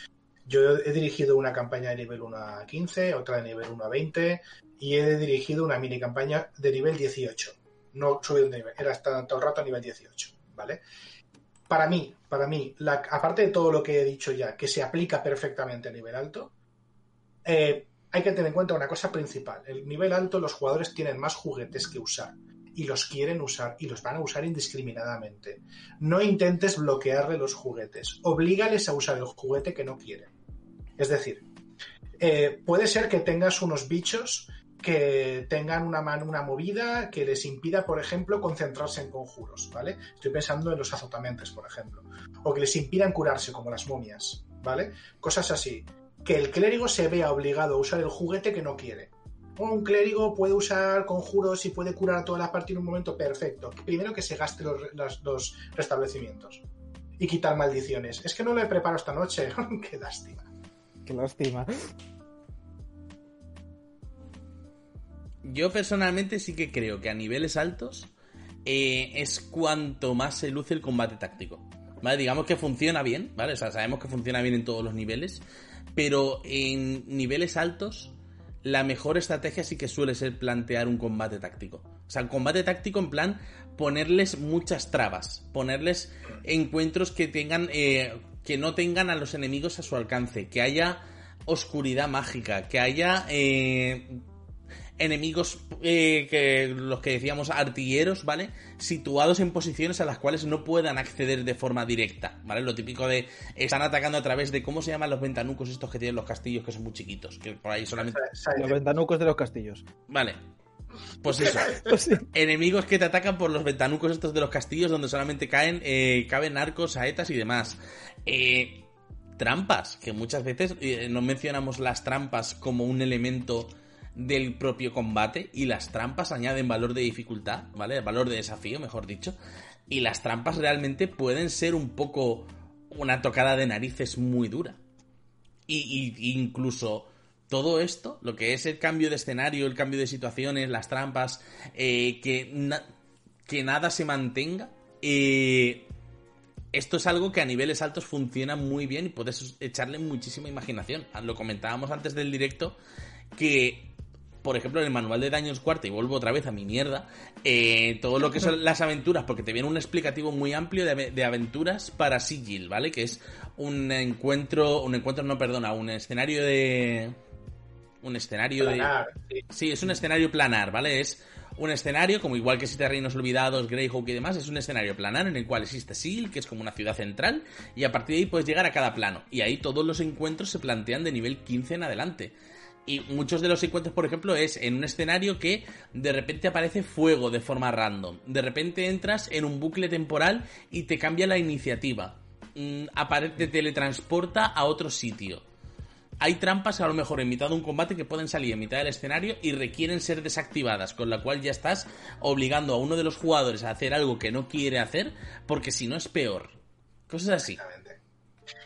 Yo he dirigido una campaña de nivel 1 a 15, otra de nivel 1 a 20 y he dirigido una mini campaña de nivel 18. No subido de nivel, era hasta todo el rato a nivel 18, ¿vale? Para mí, para mí, aparte de todo lo que he dicho ya, que se aplica perfectamente a nivel alto, eh, hay que tener en cuenta una cosa principal. El nivel alto, los jugadores tienen más juguetes que usar y los quieren usar y los van a usar indiscriminadamente. No intentes bloquearle los juguetes, oblígales a usar el juguete que no quieren. Es decir, eh, puede ser que tengas unos bichos que tengan una, una movida que les impida, por ejemplo, concentrarse en conjuros, ¿vale? Estoy pensando en los azotamentes, por ejemplo. O que les impidan curarse, como las momias, ¿vale? Cosas así. Que el clérigo se vea obligado a usar el juguete que no quiere un clérigo puede usar conjuros y puede curar a toda la partida en un momento perfecto. Primero que se gaste los, restablecimientos y quitar maldiciones. Es que no lo he preparado esta noche. Qué lástima. Qué lástima. Yo personalmente sí que creo que a niveles altos eh, es cuanto más se luce el combate táctico. ¿Vale? Digamos que funciona bien, ¿vale? O sea, sabemos que funciona bien en todos los niveles, pero en niveles altos la mejor estrategia sí que suele ser plantear un combate táctico. O sea, un combate táctico en plan ponerles muchas trabas, ponerles encuentros que tengan, eh, que no tengan a los enemigos a su alcance, que haya oscuridad mágica, que haya eh, enemigos eh, que los que decíamos artilleros, ¿vale? Situados en posiciones a las cuales no puedan acceder de forma directa, ¿vale? Lo típico de están atacando a través de cómo se llaman los ventanucos estos que tienen los castillos que son muy chiquitos, que por ahí solamente los ventanucos de los castillos. Vale. Pues eso. Pues enemigos que te atacan por los ventanucos estos de los castillos donde solamente caen eh, caben arcos, saetas y demás. Eh, trampas, que muchas veces no mencionamos las trampas como un elemento del propio combate y las trampas añaden valor de dificultad, ¿vale? Valor de desafío, mejor dicho. Y las trampas realmente pueden ser un poco una tocada de narices muy dura. Y, incluso todo esto, lo que es el cambio de escenario, el cambio de situaciones, las trampas, eh, que, que nada se mantenga, eh, esto es algo que a niveles altos funciona muy bien y puedes echarle muchísima imaginación. Lo comentábamos antes del directo, que por ejemplo, en el manual de Daños Cuarta, y vuelvo otra vez a mi mierda, eh, todo lo que son las aventuras, porque te viene un explicativo muy amplio de, aventuras para Sigil, ¿vale? Que es un encuentro, un encuentro, no, perdona, un escenario de... Un escenario de... Sí. es un escenario planar, ¿vale? Es un escenario, como igual que Siete Reinos Olvidados, Greyhawk y demás, es un escenario planar en el cual existe Sigil, que es como una ciudad central, y a partir de ahí puedes llegar a cada plano. Y ahí todos los encuentros se plantean de nivel 15 en adelante. Y muchos de los encuentros, por ejemplo, es en un escenario que de repente aparece fuego de forma random. De repente entras en un bucle temporal y te cambia la iniciativa. Mm, te teletransporta a otro sitio. Hay trampas a lo mejor en mitad de un combate que pueden salir en mitad del escenario y requieren ser desactivadas, con la cual ya estás obligando a uno de los jugadores a hacer algo que no quiere hacer, porque si no es peor. Cosas así.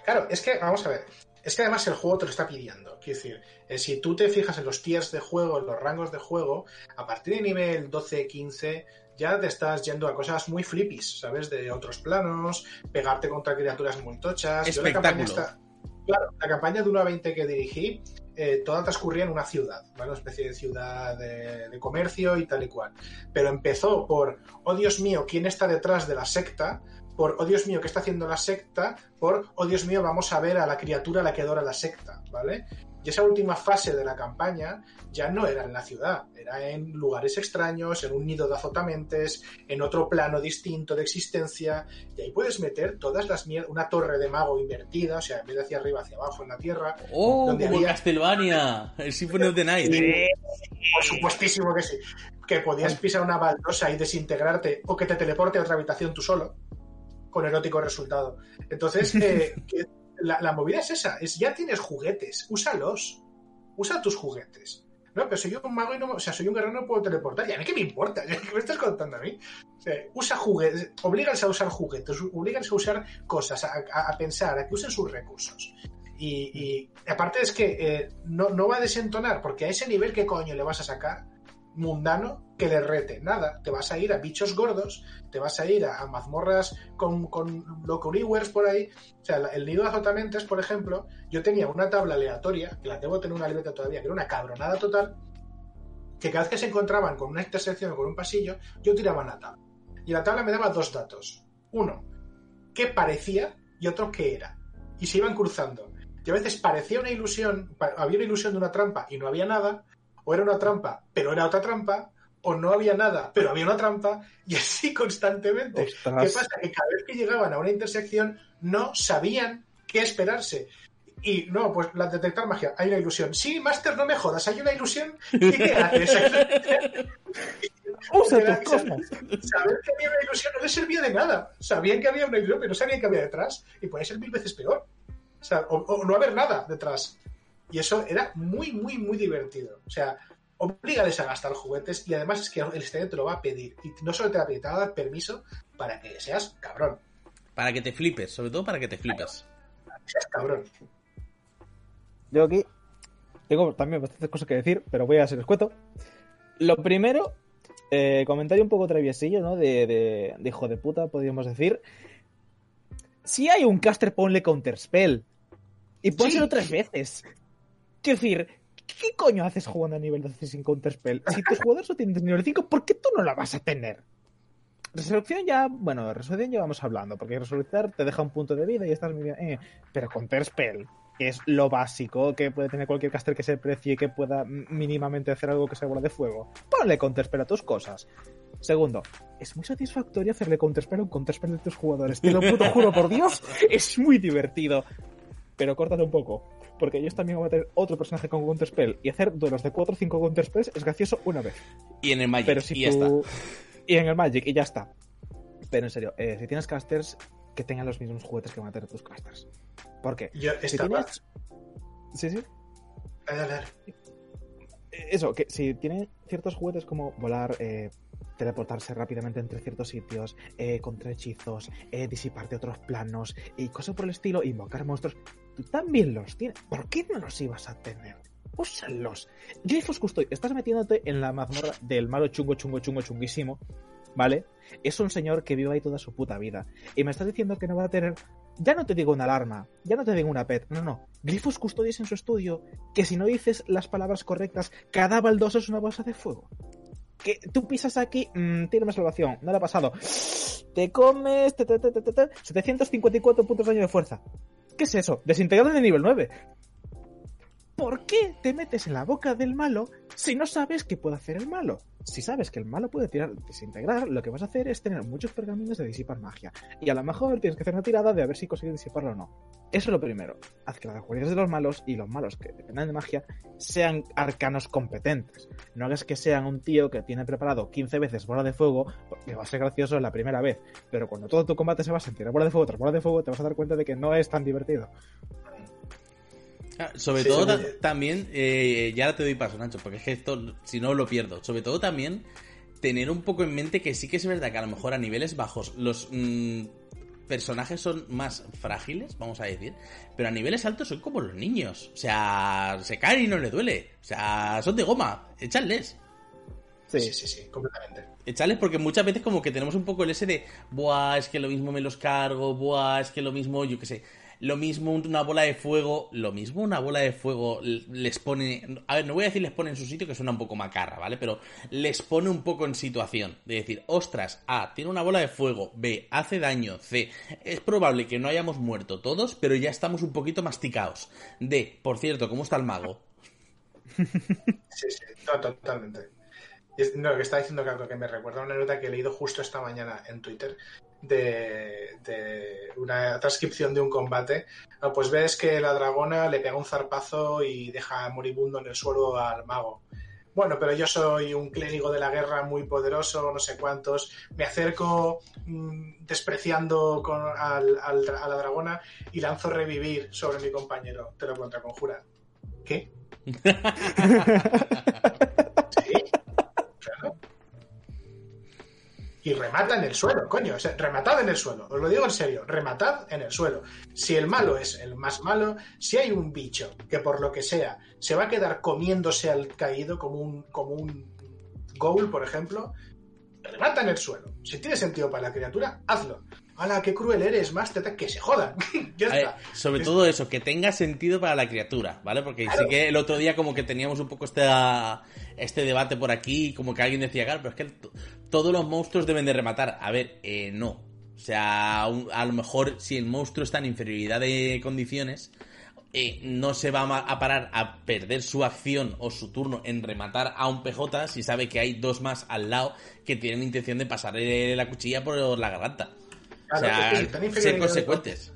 Claro, es que, vamos a ver, es que además el juego te lo está pidiendo. Quiero decir, eh, si tú te fijas en los tiers de juego, en los rangos de juego, a partir de nivel 12, 15, ya te estás yendo a cosas muy flippies, ¿sabes? De otros planos, pegarte contra criaturas muy tochas. Espectáculo. Claro, la campaña de 1 a 20 que dirigí, eh, toda transcurría en una ciudad, ¿vale? Una especie de ciudad de, comercio y tal y cual. Pero empezó por, oh Dios mío, ¿quién está detrás de la secta? por, oh Dios mío, ¿qué está haciendo la secta? Por, oh Dios mío, vamos a ver a la criatura a la que adora la secta, ¿vale? Y esa última fase de la campaña ya no era en la ciudad, era en lugares extraños, en un nido de azotamentes, en otro plano distinto de existencia, y ahí puedes meter todas las mierdas, una torre de mago invertida, o sea, en vez de hacia arriba, hacia abajo en la tierra. ¡Oh, donde como Castlevania! El Symphony of the Night. por supuestísimo que sí. Que podías pisar una baldosa y desintegrarte, o que te teleporte a otra habitación tú solo con erótico resultado. Entonces, eh, la, movida es esa, es ya tienes juguetes, úsalos, usa tus juguetes. No, pero soy un mago y no, o sea, soy un guerrero no puedo teleportar. ¿Y a mí qué me importa? ¿Qué me estás contando a mí? O sea, usa juguetes, oblíganse a usar juguetes, oblíganse a usar cosas, a pensar, a que usen sus recursos. Y, y aparte es que eh, no, no va a desentonar, porque a ese nivel, ¿qué coño le vas a sacar? Mundano que le rete. Nada, te vas a ir a bichos gordos, te vas a ir a, mazmorras con, con Locurewers por ahí. O sea, la- el nido de azotamentes, por ejemplo, yo tenía una tabla aleatoria, que la debo tener una libreta todavía, que era una cabronada total, que cada vez que se encontraban con una intersección o con un pasillo, yo tiraba una tabla. Y la tabla me daba dos datos. Uno, qué parecía y otro qué era. Y se iban cruzando. Y a veces parecía una ilusión, había una ilusión de una trampa y no había nada, o era una trampa, pero era otra trampa, o no había nada, pero había una trampa, y así constantemente. ¿Qué pasa? Que cada vez que llegaban a una intersección no sabían qué esperarse. Y no, pues la detectar magia, hay una ilusión. Sí, Master, no me jodas, hay una ilusión. ¿Y qué haces? Usa tus. Saber que había una ilusión no les servía de nada. Sabían que había una ilusión, pero no sabían que había detrás. Y puede ser mil veces peor. O, sea, o, o no haber nada detrás. Y eso era muy, muy, muy divertido. O sea, oblígales a gastar juguetes y además es que el estudiante te lo va a pedir. Y no solo te va a pedir, te va a dar permiso para que seas cabrón. Para que te flipes, sobre todo para que te flipes. Seas cabrón. Yo aquí tengo también bastantes cosas que decir, pero voy a ser escueto. Lo primero, eh, comentario un poco traviesillo, ¿no? De, de- de hijo de puta, podríamos decir. Si hay un caster, ponle counterspell. Y pónselo Sí. tres veces. Quiero decir, ¿qué coño haces jugando a nivel 12 sin counterspell? Si tus jugadores no tienen nivel 5, ¿por qué tú no la vas a tener? Resolución ya, bueno, resolución ya vamos hablando, porque resolucionar te deja un punto de vida y estás muy bien. eh, pero counterspell, que es lo básico que puede tener cualquier caster que se precie y que pueda mínimamente hacer algo que sea bola de fuego. Ponle counterspell a tus cosas. Segundo, es muy satisfactorio hacerle counterspell a un counterspell de tus jugadores. Te lo puto juro por Dios, es muy divertido. Pero córtate un poco, porque ellos también van a tener otro personaje con counterspell y hacer duelos de 4 o 5 counterspells es gracioso una vez. Y en el Magic, Pero si y ya tú... Y en el Magic, y ya está. Pero en serio, eh, si tienes casters, que tengan los mismos juguetes que van a tener tus casters. ¿Por qué? Yo Si estaba. tienes... Sí, sí. Dale, dale, dale. Eh, Eso, que si tienen ciertos juguetes como volar, eh, teleportarse rápidamente entre ciertos sitios, eh, contra hechizos, eh, disiparte otros planos y cosas por el estilo, invocar monstruos, tú también los tienes. ¿Por qué no los ibas a tener? Úsalos. Glyphos Custodio, estás metiéndote en la mazmorra del malo chungo, chungo, chungo, chunguísimo, ¿vale? Es un señor que vive ahí toda su puta vida. Y me estás diciendo que no va a tener. Ya no te digo una alarma, ya no te digo una pet, no, no. Grifos Custodios en su estudio, que si no dices las palabras correctas, cada baldoso es una bolsa de fuego. Que tú pisas aquí, mmm, tiene más salvación, no le ha pasado. Te comes te, te, te, 754 puntos de daño de fuerza. ¿Qué es eso? Desintegrado de nivel 9. ¿Por qué te metes en la boca del malo si no sabes qué puede hacer el malo? Si sabes que el malo puede tirar desintegrar, lo que vas a hacer es tener muchos pergaminos de disipar magia. Y a lo mejor tienes que hacer una tirada de a ver si consigues disiparlo o no. Eso es lo primero. Haz que las cualidades de los malos y los malos que dependan de magia sean arcanos competentes. No hagas que sean un tío que tiene preparado 15 veces bola de fuego, porque va a ser gracioso la primera vez. Pero cuando todo tu combate se va a sentir bola de fuego tras bola de fuego, te vas a dar cuenta de que no es tan divertido. Ah, Sobre Sí, todo sí, ta- sí. también, eh, ya te doy paso, Nacho, porque es que esto, si no, lo pierdo. Sobre todo también tener un poco en mente que sí que es verdad que a lo mejor a niveles bajos los mm, personajes son más frágiles, vamos a decir, pero a niveles altos son como los niños. O sea, se caen y no les duele. O sea, son de goma. Echadles. Sí, Sí, sí, sí, completamente. Echarles porque muchas veces como que tenemos un poco el ese de, buah, es que lo mismo me los cargo, buah, es que lo mismo, yo qué sé, lo mismo una bola de fuego, lo mismo una bola de fuego les pone, a ver, no voy a decir les pone en su sitio que suena un poco macarra, ¿vale? Pero les pone un poco en situación de decir, ostras, A, tiene una bola de fuego, B, hace daño, C, es probable que no hayamos muerto todos, pero ya estamos un poquito masticados. D, por cierto, ¿cómo está el mago? Sí, sí, no, totalmente. No, que está diciendo que me recuerda una nota que he leído justo esta mañana en Twitter de, de una transcripción de un combate. Ah, Pues ves que la dragona le pega un zarpazo y deja moribundo en el suelo al mago. Bueno, pero yo soy un clérigo de la guerra muy poderoso, no sé cuántos. Me acerco mm, despreciando con, al- a la dragona y lanzo revivir sobre mi compañero. Te lo contraconjura. ¿Qué? remata en el suelo, coño. O rematad en el suelo. Os lo digo en serio, rematad en el suelo. Si el malo es el más malo, si hay un bicho que por lo que sea se va a quedar comiéndose al caído como un, como un goal, por ejemplo, remata en el suelo. Si tiene sentido para la criatura, hazlo. ¡Hala, qué cruel eres, Master! Que se jodan. ya está. sobre todo eso, que tenga sentido para la criatura, ¿vale? Porque sí que el otro día como que teníamos un poco este, este debate por aquí, como que alguien decía, claro, pero es que todos los monstruos deben de rematar. A ver, eh, no. O sea, a lo mejor si el monstruo está en inferioridad de condiciones, eh, no se va a parar a perder su acción o su turno en rematar a un PJ si sabe que hay dos más al lado que tienen intención de pasarle la cuchilla por la garganta o sea, ser consecuentes.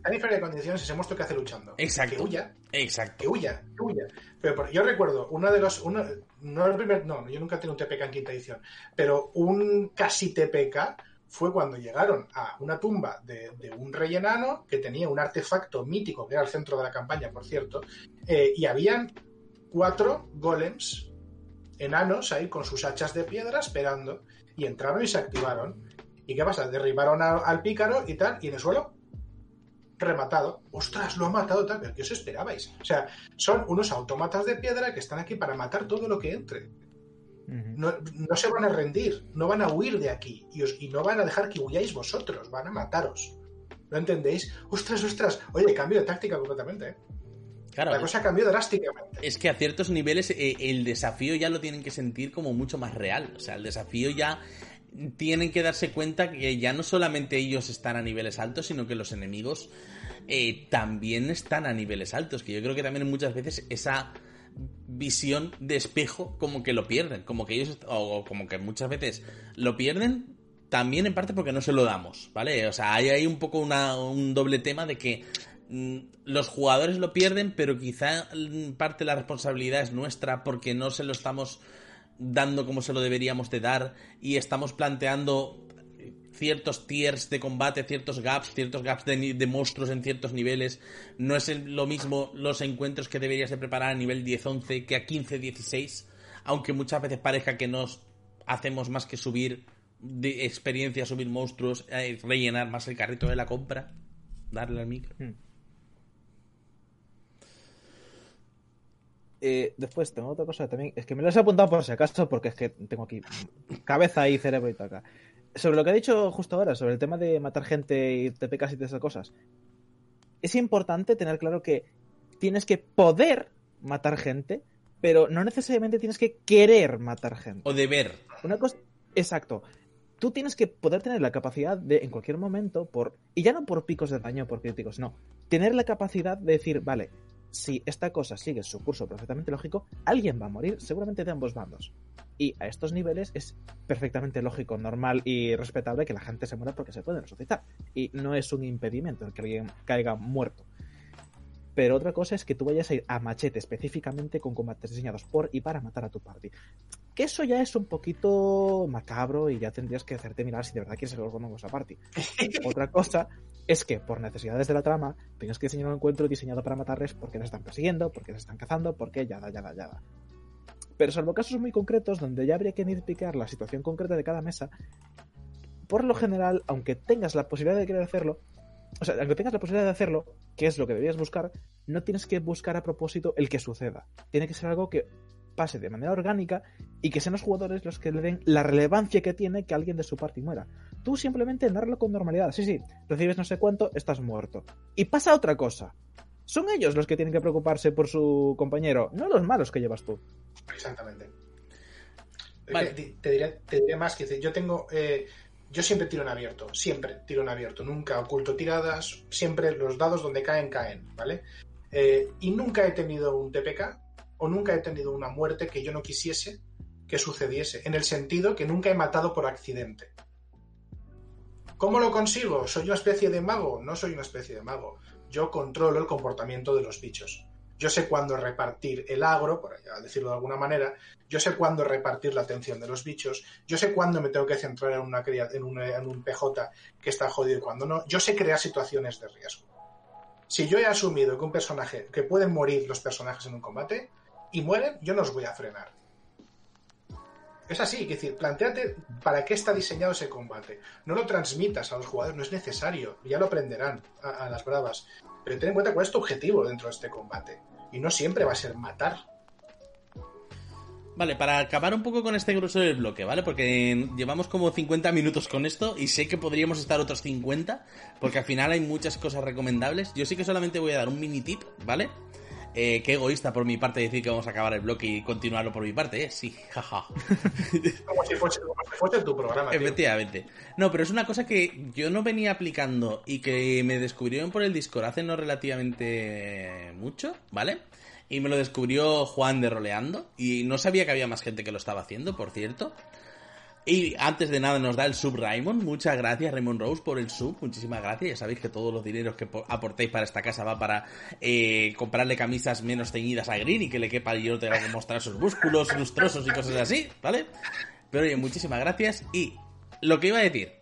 Está en de condiciones ese monstruo que hace luchando. Exacto. Que huya. Exacto. Que huya, que huya. Pero yo recuerdo, uno de los. Uno, no, el primer, no, yo nunca he tenido un TPK en quinta edición. Pero un casi TPK fue cuando llegaron a una tumba de, un rey enano que tenía un artefacto mítico, que era el centro de la campaña, por cierto, eh, y habían cuatro golems enanos ahí con sus hachas de piedra esperando, y entraron y se activaron. ¿Y qué pasa? Derribaron al pícaro y tal, y en el suelo, rematado. ¡Ostras, lo ha matado tal! ¿Pero qué os esperabais? O sea, son unos autómatas de piedra que están aquí para matar todo lo que entre. no, se van a rendir, no van a huir de aquí y, no van a dejar que huyáis vosotros, van a mataros. ¿Lo entendéis? ¡Ostras, ostras! Oye, cambio de táctica completamente, ¿eh? Claro, la cosa cambió drásticamente. Es que a ciertos niveles eh, el desafío ya lo tienen que sentir como mucho más real. O sea, el desafío ya tienen que darse cuenta que ya no solamente ellos están a niveles altos, sino que los enemigos eh, también están a niveles altos. Que yo creo que también muchas veces esa visión de espejo como que lo pierden, como que ellos, o como que muchas veces lo pierden también en parte porque no se lo damos, ¿vale? O sea, hay ahí un poco un doble tema de que mm, los jugadores lo pierden, pero quizá parte de la responsabilidad es nuestra porque no se lo estamos dando como se lo deberíamos de dar y estamos planteando ciertos tiers de combate, ciertos gaps, ciertos gaps de, monstruos en ciertos niveles. No es lo mismo los encuentros que deberías de preparar a nivel 10-11 que a 15-16, aunque muchas veces parezca que nos hacemos más que subir de experiencia, subir monstruos, eh, rellenar más el carrito de la compra, darle al micro. Hmm. Eh, después tengo otra cosa también. Es que me lo he apuntado por si acaso, porque es que tengo aquí cabeza y cerebro y taca. Sobre lo que ha dicho justo ahora, sobre el tema de matar gente y TPKs y de esas cosas. Es importante tener claro que tienes que poder matar gente, pero no necesariamente tienes que querer matar gente. O deber. Una cosa. Exacto. Tú tienes que poder tener la capacidad de, en cualquier momento, por. Y ya no por picos de daño, por críticos, no. Tener la capacidad de decir, vale, si esta cosa sigue su curso perfectamente lógico, alguien va a morir, seguramente de ambos bandos. Y a estos niveles es perfectamente lógico, normal y respetable que la gente se muera porque se puede resucitar. Y no es un impedimento el que alguien caiga muerto. Pero otra cosa es que tú vayas a ir a machete específicamente con combates diseñados por y para matar a tu party. Que eso ya es un poquito macabro y ya tendrías que hacerte mirar si de verdad quieres ser algo nuevo esa party. otra cosa es que por necesidades de la trama tienes que diseñar un encuentro diseñado para matarles porque les están persiguiendo, porque les están cazando, porque ya ya da, ya da. Pero salvo casos muy concretos donde ya habría que identificar la situación concreta de cada mesa, por lo general, aunque tengas la posibilidad de querer hacerlo, o sea, aunque tengas la posibilidad de hacerlo, que es lo que deberías buscar, no tienes que buscar a propósito el que suceda. Tiene que ser algo que pase de manera orgánica y que sean los jugadores los que le den la relevancia que tiene que alguien de su parte muera. Tú simplemente narralo con normalidad. Sí, sí, recibes no sé cuánto, estás muerto. Y pasa otra cosa. Son ellos los que tienen que preocuparse por su compañero, no los malos que llevas tú. Exactamente. Te, diré, más que yo tengo eh, yo siempre tiro en abierto, siempre tiro en abierto, nunca oculto tiradas, siempre los dados donde caen, caen, ¿vale? Eh, y nunca he tenido un TPK o nunca he tenido una muerte que yo no quisiese que sucediese, en el sentido que nunca he matado por accidente. ¿Cómo lo consigo? ¿Soy una especie de mago? No soy una especie de mago. Yo controlo el comportamiento de los bichos. Yo sé cuándo repartir el agro, por decirlo de alguna manera, yo sé cuándo repartir la atención de los bichos, yo sé cuándo me tengo que centrar en, una, en, un, en un PJ que está jodido y cuándo no. Yo sé crear situaciones de riesgo. Si yo he asumido que un personaje, que pueden morir los personajes en un combate y mueren, yo no os voy a frenar. Es así, es decir, planteate para qué está diseñado ese combate. No lo transmitas a los jugadores, no es necesario, ya lo aprenderán a, a las bravas. Pero ten en cuenta cuál es tu objetivo dentro de este combate. Y no siempre va a ser matar. Vale, para acabar un poco con este grueso del bloque, ¿vale? Porque llevamos como 50 minutos con esto y sé que podríamos estar otros 50, porque al final hay muchas cosas recomendables. Yo sí que solamente voy a dar un mini tip, ¿vale? Eh, qué egoísta por mi parte decir que vamos a acabar el bloque y continuarlo por mi parte, ¿eh? Sí, jaja. como, si fuese, como si fuese tu programa. Tío. Efectivamente. No, pero es una cosa que yo no venía aplicando y que me descubrieron por el Discord hace no relativamente mucho, ¿vale? Y me lo descubrió Juan de Roleando. Y no sabía que había más gente que lo estaba haciendo, por cierto. Y antes de nada nos da el sub Raymond. Muchas gracias Raymond Rose por el sub. Muchísimas gracias. Ya sabéis que todos los dineros que aportéis para esta casa va para eh, comprarle camisas menos teñidas a Green y que le quepa y yo tenga que mostrar sus músculos lustrosos y cosas así, ¿vale? Pero oye, muchísimas gracias. Y lo que iba a decir.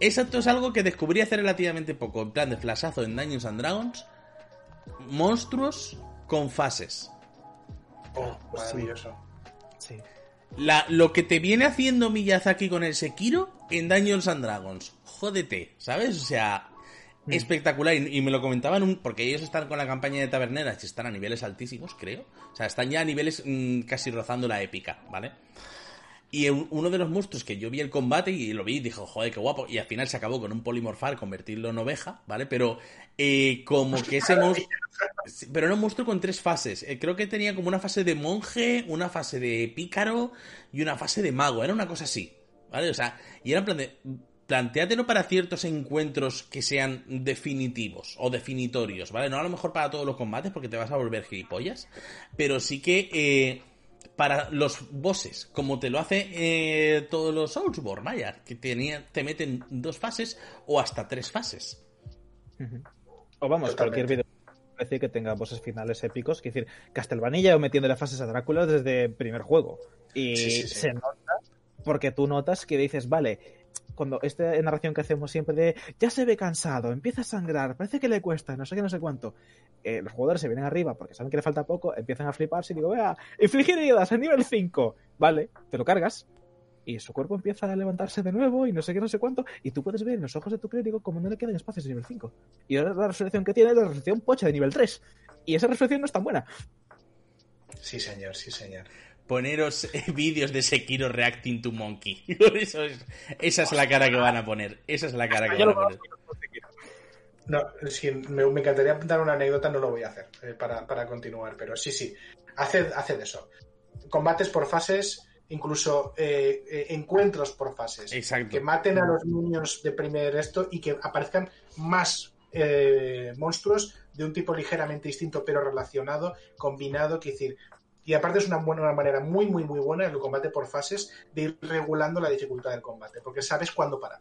Exacto es algo que descubrí hace relativamente poco. En plan de flashazo en Dungeons and Dragons. Monstruos con fases. Oh, maravilloso. Sí. La, lo que te viene haciendo Miyazaki con el Sekiro en Dungeons and Dragons. Jódete, ¿sabes? O sea, mm. espectacular. Y, y, me lo comentaban un, porque ellos están con la campaña de taberneras y están a niveles altísimos, creo. O sea, están ya a niveles mmm, casi rozando la épica, ¿vale? Y uno de los monstruos que yo vi el combate y lo vi y dijo, joder, qué guapo. Y al final se acabó con un polimorfar, convertirlo en oveja, ¿vale? Pero eh, como que ese monstruo... Pero era un monstruo con tres fases. Eh, creo que tenía como una fase de monje, una fase de pícaro y una fase de mago. Era una cosa así, ¿vale? O sea, y era en plan de... Plantéatelo para ciertos encuentros que sean definitivos o definitorios, ¿vale? No a lo mejor para todos los combates porque te vas a volver gilipollas, pero sí que... Eh, para los bosses, como te lo hace eh, todos los Soulsborne, vaya, que tenía, te meten dos fases o hasta tres fases. Uh -huh. O vamos, Totalmente. cualquier video parece que tenga bosses finales épicos, que decir, Castlevania o metiendo las fases a Drácula desde el primer juego. Y sí, sí, sí. se nota, porque tú notas que dices, vale, cuando esta narración que hacemos siempre de ya se ve cansado, empieza a sangrar, parece que le cuesta, no sé qué, no sé cuánto. Eh, los jugadores se vienen arriba porque saben que le falta poco, empiezan a fliparse y digo, vea, infligir heridas a nivel 5. Vale, te lo cargas. Y su cuerpo empieza a levantarse de nuevo y no sé qué, no sé cuánto. Y tú puedes ver en los ojos de tu clérigo como no le quedan espacios de nivel 5. Y ahora la resurrección que tiene es la resurrección pocha de nivel 3. Y esa resurrección no es tan buena. Sí, señor, sí, señor poneros vídeos de Sekiro reacting to Monkey. Eso es, esa es la cara que van a poner. Esa es la cara que van a poner. No, sí, me, me, encantaría dar una anécdota, no lo voy a hacer eh, para, para, continuar, pero sí, sí, haced, haced eso. Combates por fases, incluso eh, eh, encuentros por fases. Exacto. Que maten a los niños de primer esto y que aparezcan más eh, monstruos de un tipo ligeramente distinto pero relacionado, combinado, que decir, y aparte es una, buena, una manera muy, muy, muy buena el combate por fases de ir regulando la dificultad del combate, porque sabes cuándo parar.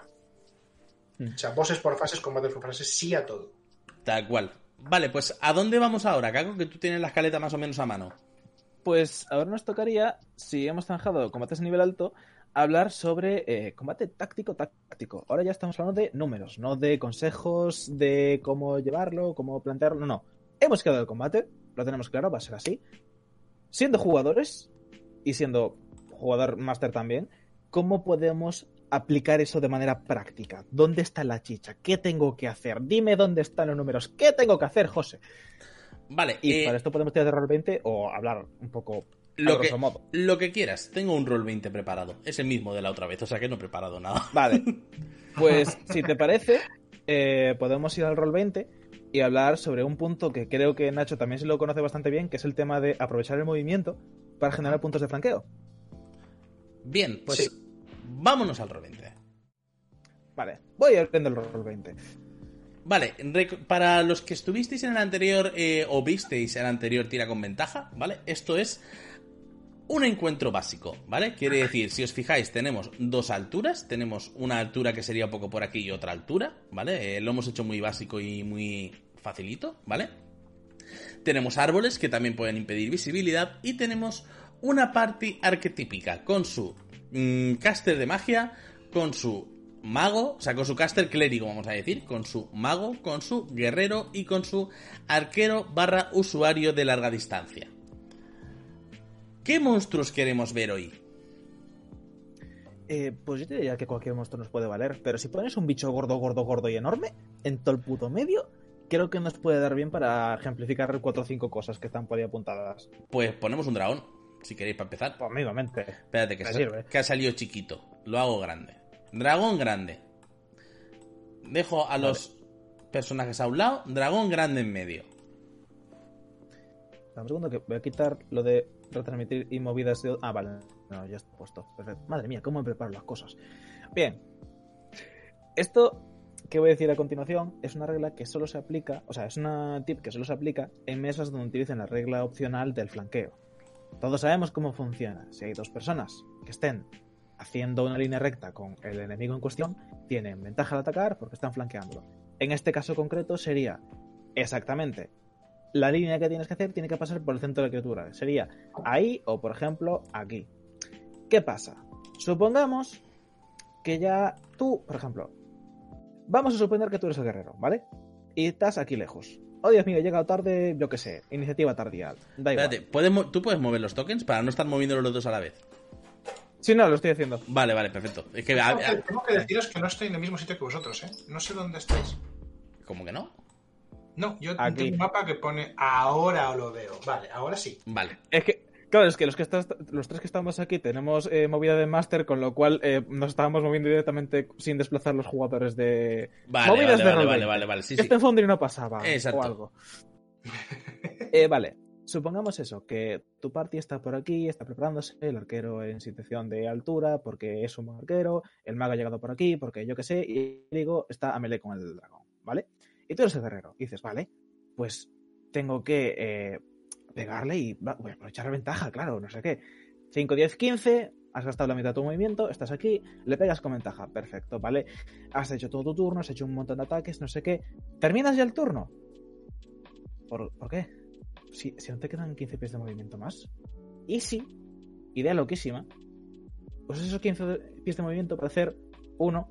Mm. O sea, bosses por fases, combate por fases, sí a todo. Tal cual. Vale, pues ¿a dónde vamos ahora, Caco? Que tú tienes la escaleta más o menos a mano. Pues ahora nos tocaría, si hemos zanjado combates a nivel alto, hablar sobre eh, combate táctico táctico. Ahora ya estamos hablando de números, no de consejos de cómo llevarlo, cómo plantearlo, no, no. Hemos quedado el combate, lo tenemos claro, va a ser así siendo jugadores y siendo jugador máster también, ¿cómo podemos aplicar eso de manera práctica? ¿Dónde está la chicha? ¿Qué tengo que hacer? Dime dónde están los números. ¿Qué tengo que hacer, José? Vale. Y eh, para esto podemos tirar de rol 20 o hablar un poco lo que, modo. lo que quieras. Tengo un roll 20 preparado. Es el mismo de la otra vez, o sea que no he preparado nada. Vale. Pues si te parece, eh, podemos ir al roll 20 y hablar sobre un punto que creo que Nacho también se lo conoce bastante bien, que es el tema de aprovechar el movimiento para generar puntos de franqueo. Bien, pues sí. vámonos al rol 20. Vale, voy abriendo el rol 20. Vale, para los que estuvisteis en el anterior eh, o visteis el anterior tira con ventaja, ¿vale? Esto es un encuentro básico, ¿vale? Quiere decir, si os fijáis, tenemos dos alturas, tenemos una altura que sería un poco por aquí y otra altura, ¿vale? Eh, lo hemos hecho muy básico y muy facilito, ¿vale? Tenemos árboles que también pueden impedir visibilidad y tenemos una party arquetípica con su mmm, caster de magia, con su mago, o sea, con su caster clérigo, vamos a decir, con su mago, con su guerrero y con su arquero barra usuario de larga distancia. ¿Qué monstruos queremos ver hoy? eh, pues yo te diría que cualquier monstruo nos puede valer. Pero si pones un bicho gordo, gordo, gordo y enorme en todo el puto medio, creo que nos puede dar bien para ejemplificar cuatro o cinco cosas que están por ahí apuntadas. Pues ponemos un dragón, si queréis, para empezar. Pues amigamente. Espérate, que, ha salido chiquito. Lo hago grande. Dragón grande. Dejo a los personajes a un lado, dragón grande en medio. Dame un segundo que voy a quitar lo de retransmitir y movidas de... Ah, vale. No, ya está puesto. Perfecto. Madre mía, cómo me preparo las cosas. Bien. Esto que voy a decir a continuación es una regla que solo se aplica, o sea, es una tip que solo se aplica en mesas donde utilicen la regla opcional del flanqueo. Todos sabemos cómo funciona. Si hay dos personas que estén haciendo una línea recta con el enemigo en cuestión, tienen ventaja al atacar porque están flanqueándolo. En este caso concreto sería exactamente la línea que tienes que hacer tiene que pasar por el centro de la criatura. Sería ahí o, por ejemplo, aquí. ¿Qué pasa? Supongamos que ya tú, por ejemplo, vamos a suponer que tú eres el guerrero, ¿vale? Y estás aquí lejos. Oh, Dios mío, he llegado tarde, yo qué sé, iniciativa tardía. Da igual. Espérate, ¿puedes ¿tú puedes mover los tokens para no estar moviendo los dos a la vez? Sí, no, lo estoy haciendo. Vale, vale, perfecto. Es que, a- Tengo que, tengo que deciros que no estoy en el mismo sitio que vosotros, ¿eh? No sé dónde estáis. ¿cómo que no? No, yo Aquí. tengo un mapa que pone ahora lo veo. Vale, ahora sí. Vale. Es que, claro, es que los, que estás- los tres que estamos aquí tenemos eh, movida de máster, con lo cual eh, nos estábamos moviendo directamente sin desplazar los jugadores de. Vale, Movidas vale, de vale, Roll20. vale, vale, vale, sí, sí. Esto en Foundry no pasaba. Exacto. O algo. Eh, vale, supongamos eso, que tu party está por aquí, está preparándose, el arquero en situación de altura porque es un buen arquero, el mago ha llegado por aquí porque yo qué sé, y digo, está a melee con el dragón, ¿vale? Y tú eres el guerrero, y dices, vale, pues tengo que eh, pegarle y voy a aprovechar la ventaja, claro, no sé qué. 5, 10, 15, has gastado la mitad de tu movimiento, estás aquí, le pegas con ventaja, perfecto, ¿vale? Has hecho todo tu turno, has hecho un montón de ataques, no sé qué. ¿Terminas ya el turno? ¿Por, ¿por qué? Si, si no te quedan 15 pies de movimiento más. Y si, idea loquísima, pues esos 15 de- pies de movimiento para hacer 1,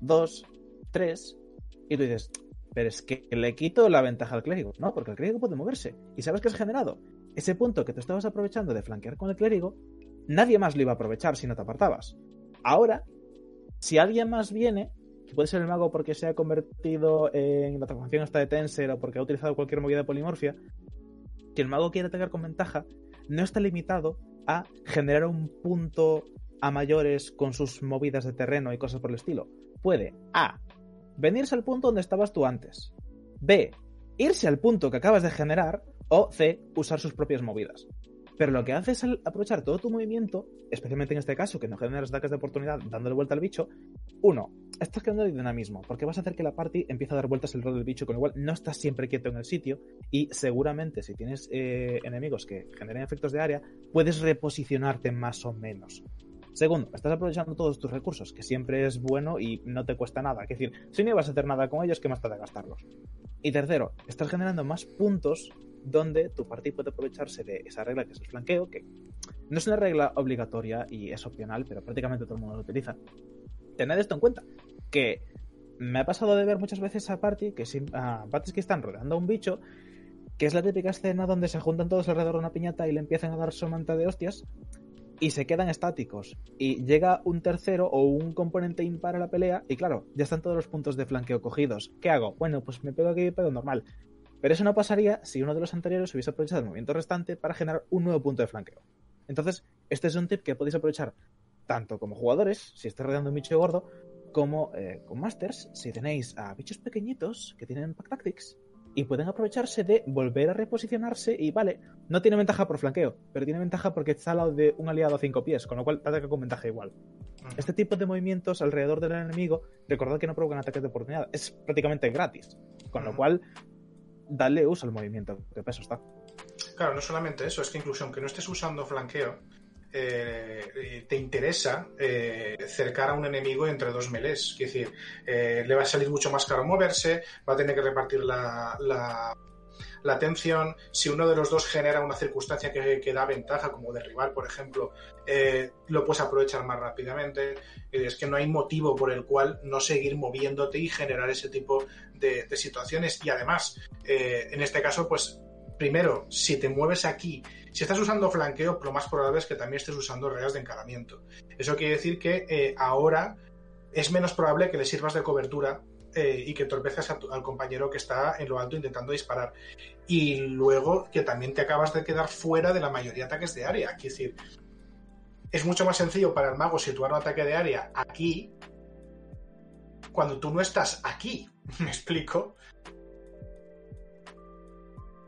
2, 3, y tú dices, pero es que le quito la ventaja al clérigo. No, porque el clérigo puede moverse. ¿Y sabes qué has generado? Ese punto que te estabas aprovechando de flanquear con el clérigo, nadie más lo iba a aprovechar si no te apartabas. Ahora, si alguien más viene, que puede ser el mago porque se ha convertido en la transformación esta de Tensor o porque ha utilizado cualquier movida de polimorfia, si el mago quiere atacar con ventaja, no está limitado a generar un punto a mayores con sus movidas de terreno y cosas por el estilo. Puede A. Venirse al punto donde estabas tú antes. B. Irse al punto que acabas de generar. O C. Usar sus propias movidas. Pero lo que hace es aprovechar todo tu movimiento, especialmente en este caso, que no generas ataques de oportunidad dándole vuelta al bicho. Uno, estás creando dinamismo, porque vas a hacer que la party empiece a dar vueltas alrededor del bicho, con lo cual no estás siempre quieto en el sitio. Y seguramente, si tienes eh, enemigos que generen efectos de área, puedes reposicionarte más o menos. Segundo, estás aprovechando todos tus recursos, que siempre es bueno y no te cuesta nada. Es decir, si no ibas a hacer nada con ellos, ¿qué más te da gastarlos? Y tercero, estás generando más puntos donde tu party puede aprovecharse de esa regla que es el flanqueo, que no es una regla obligatoria y es opcional, pero prácticamente todo el mundo lo utiliza. Tened esto en cuenta, que me ha pasado de ver muchas veces a party que a parties que están rodeando a un bicho, que es la típica escena donde se juntan todos alrededor de una piñata y le empiezan a dar somanta de hostias y se quedan estáticos. Y llega un tercero o un componente impar a la pelea y claro, ya están todos los puntos de flanqueo cogidos. ¿Qué hago? Bueno, pues me pego aquí y pego normal. Pero eso no pasaría si uno de los anteriores hubiese aprovechado el movimiento restante para generar un nuevo punto de flanqueo. Entonces, este es un tip que podéis aprovechar tanto como jugadores, si estáis rodeando un bicho gordo, como eh, con masters, si tenéis a bichos pequeñitos que tienen pack tactics y pueden aprovecharse de volver a reposicionarse y vale, no tiene ventaja por flanqueo, pero tiene ventaja porque está al lado de un aliado a cinco pies, con lo cual ataca con ventaja igual. Este tipo de movimientos alrededor del enemigo, recordad que no provocan ataques de oportunidad, es prácticamente gratis, con lo cual dale uso al movimiento, que peso está. Claro, no solamente eso, es que incluso aunque no estés usando flanqueo, eh, te interesa eh, cercar a un enemigo entre dos melés. Es decir, eh, le va a salir mucho más caro moverse, va a tener que repartir la, la, la atención. Si uno de los dos genera una circunstancia que, que da ventaja, como derribar, por ejemplo, lo puedes aprovechar más rápidamente. Es que no hay motivo por el cual no seguir moviéndote y generar ese tipo de, de situaciones. Y además, en este caso, pues primero, si te mueves aquí, si estás usando flanqueo, lo más probable es que también estés usando reglas de encalamiento. Eso quiere decir que eh, ahora es menos probable que le sirvas de cobertura eh, y que entorpezcas al compañero que está en lo alto intentando disparar. Y luego que también te acabas de quedar fuera de la mayoría de ataques de área. Es decir, es mucho más sencillo para el mago situar un ataque de área aquí cuando tú no estás aquí. ¿Me explico?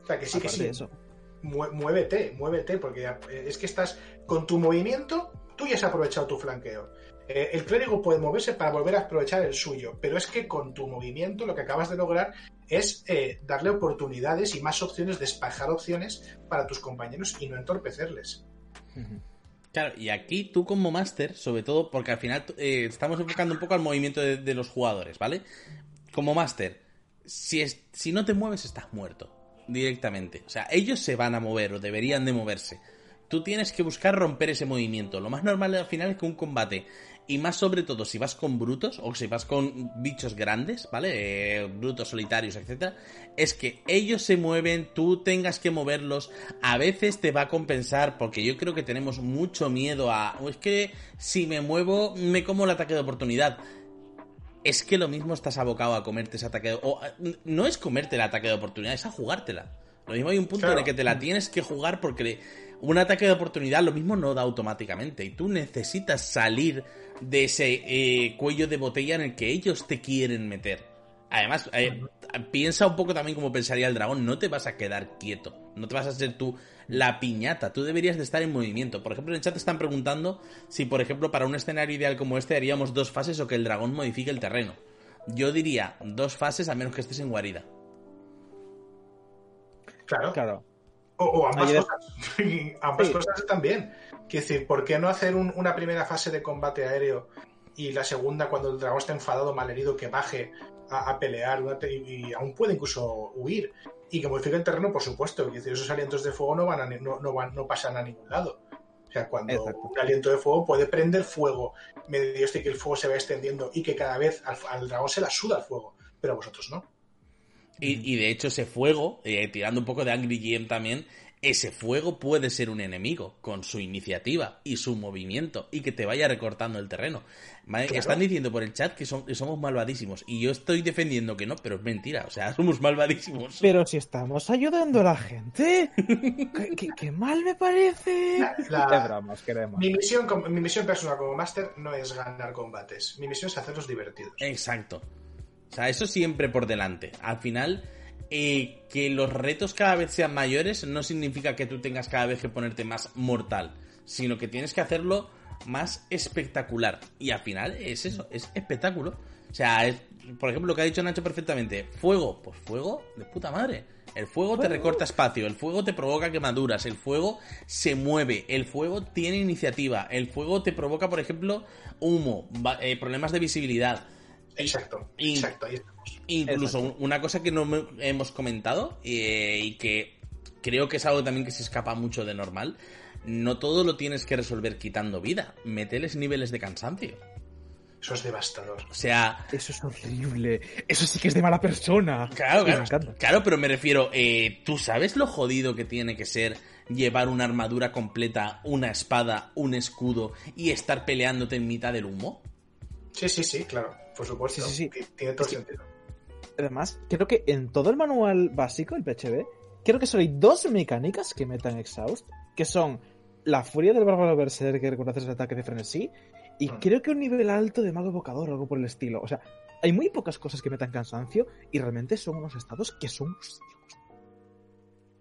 O sea, que sí, que sí. Muévete, muévete, porque es que estás con tu movimiento, tú ya has aprovechado tu flanqueo. Eh, el clérigo puede moverse para volver a aprovechar el suyo, pero es que con tu movimiento lo que acabas de lograr es eh, darle oportunidades y más opciones, despejar opciones para tus compañeros y no entorpecerles. Claro, y aquí tú como máster, sobre todo porque al final eh, estamos enfocando un poco al movimiento de, los jugadores, ¿vale? Como máster, si, si no te mueves estás muerto directamente. O sea, ellos se van a mover o deberían de moverse. Tú tienes que buscar romper ese movimiento. Lo más normal al final es que un combate y más sobre todo si vas con brutos o si vas con bichos grandes, ¿vale? Eh, brutos solitarios, etcétera, es que ellos se mueven, tú tengas que moverlos. A veces te va a compensar porque yo creo que tenemos mucho miedo a. es que si me muevo, me como el ataque de oportunidad. Es que lo mismo estás abocado a comerte ese ataque de. O, no es comerte el ataque de oportunidad, es a jugártela. Lo mismo hay un punto en el que te la tienes que jugar porque un ataque de oportunidad lo mismo no da automáticamente. Y tú necesitas salir de ese eh, cuello de botella en el que ellos te quieren meter. Además, eh, piensa un poco también como pensaría el dragón, no te vas a quedar quieto, no te vas a hacer tú la piñata, tú deberías de estar en movimiento. Por ejemplo, en el chat están preguntando si, por ejemplo, para un escenario ideal como este haríamos dos fases o que el dragón modifique el terreno. Yo diría dos fases a menos que estés en guarida. Claro. Claro. O, ambas cosas. ambas cosas también. Quiero decir, ¿por qué no hacer una primera fase de combate aéreo y la segunda, cuando el dragón está enfadado, malherido, que baje a, pelear y, aún puede incluso huir? Y que modifique el terreno, por supuesto. Decir, esos alientos de fuego no, van a, no, no, pasan a ningún lado. O sea, cuando un aliento de fuego puede prender fuego, medio este que el fuego se va extendiendo y que cada vez al, dragón se la suda el fuego, pero a vosotros no. Y, de hecho ese fuego, eh, tirando un poco de Angry GM también, ese fuego puede ser un enemigo con su iniciativa y su movimiento y que te vaya recortando el terreno. Están diciendo por el chat que, son, somos malvadísimos y yo estoy defendiendo que no, pero es mentira, o sea, somos malvadísimos. Pero si estamos ayudando a la gente, ¿qué, mal me parece. Mi, misión, mi misión personal como máster no es ganar combates, mi misión es hacerlos divertidos. Exacto. O sea, eso siempre por delante. Al final, eh, que los retos cada vez sean mayores no significa que tú tengas cada vez que ponerte más mortal, sino que tienes que hacerlo más espectacular. Y al final es eso, es espectáculo. O sea, es, por ejemplo, lo que ha dicho Nacho perfectamente, fuego, pues fuego de puta madre. El fuego te recorta espacio, el fuego te provoca quemaduras, el fuego se mueve, el fuego tiene iniciativa, el fuego te provoca, por ejemplo, humo, eh, problemas de visibilidad. Exacto, exacto, ahí estamos. Incluso una cosa que no hemos comentado eh, y que creo que es algo también que se escapa mucho de normal, no todo lo tienes que resolver quitando vida, meteles niveles de cansancio. Eso es devastador. O sea. Eso es horrible. Eso sí que es de mala persona. Claro, claro. Claro, pero me refiero. Eh, ¿Tú sabes lo jodido que tiene que ser llevar una armadura completa, una espada, un escudo y estar peleándote en mitad del humo? Sí, sí, sí, claro. Por supuesto. Sí, sí, Tiene todo sentido. Además, creo que en todo el manual básico, el PHB, creo que solo hay dos mecánicas que metan Exhaust, que son la furia del bárbaro berserker cuando haces el ataque de frenesí, y mm. creo que un nivel alto de mago evocador o algo por el estilo. O sea, hay muy pocas cosas que metan cansancio, y realmente son unos estados que son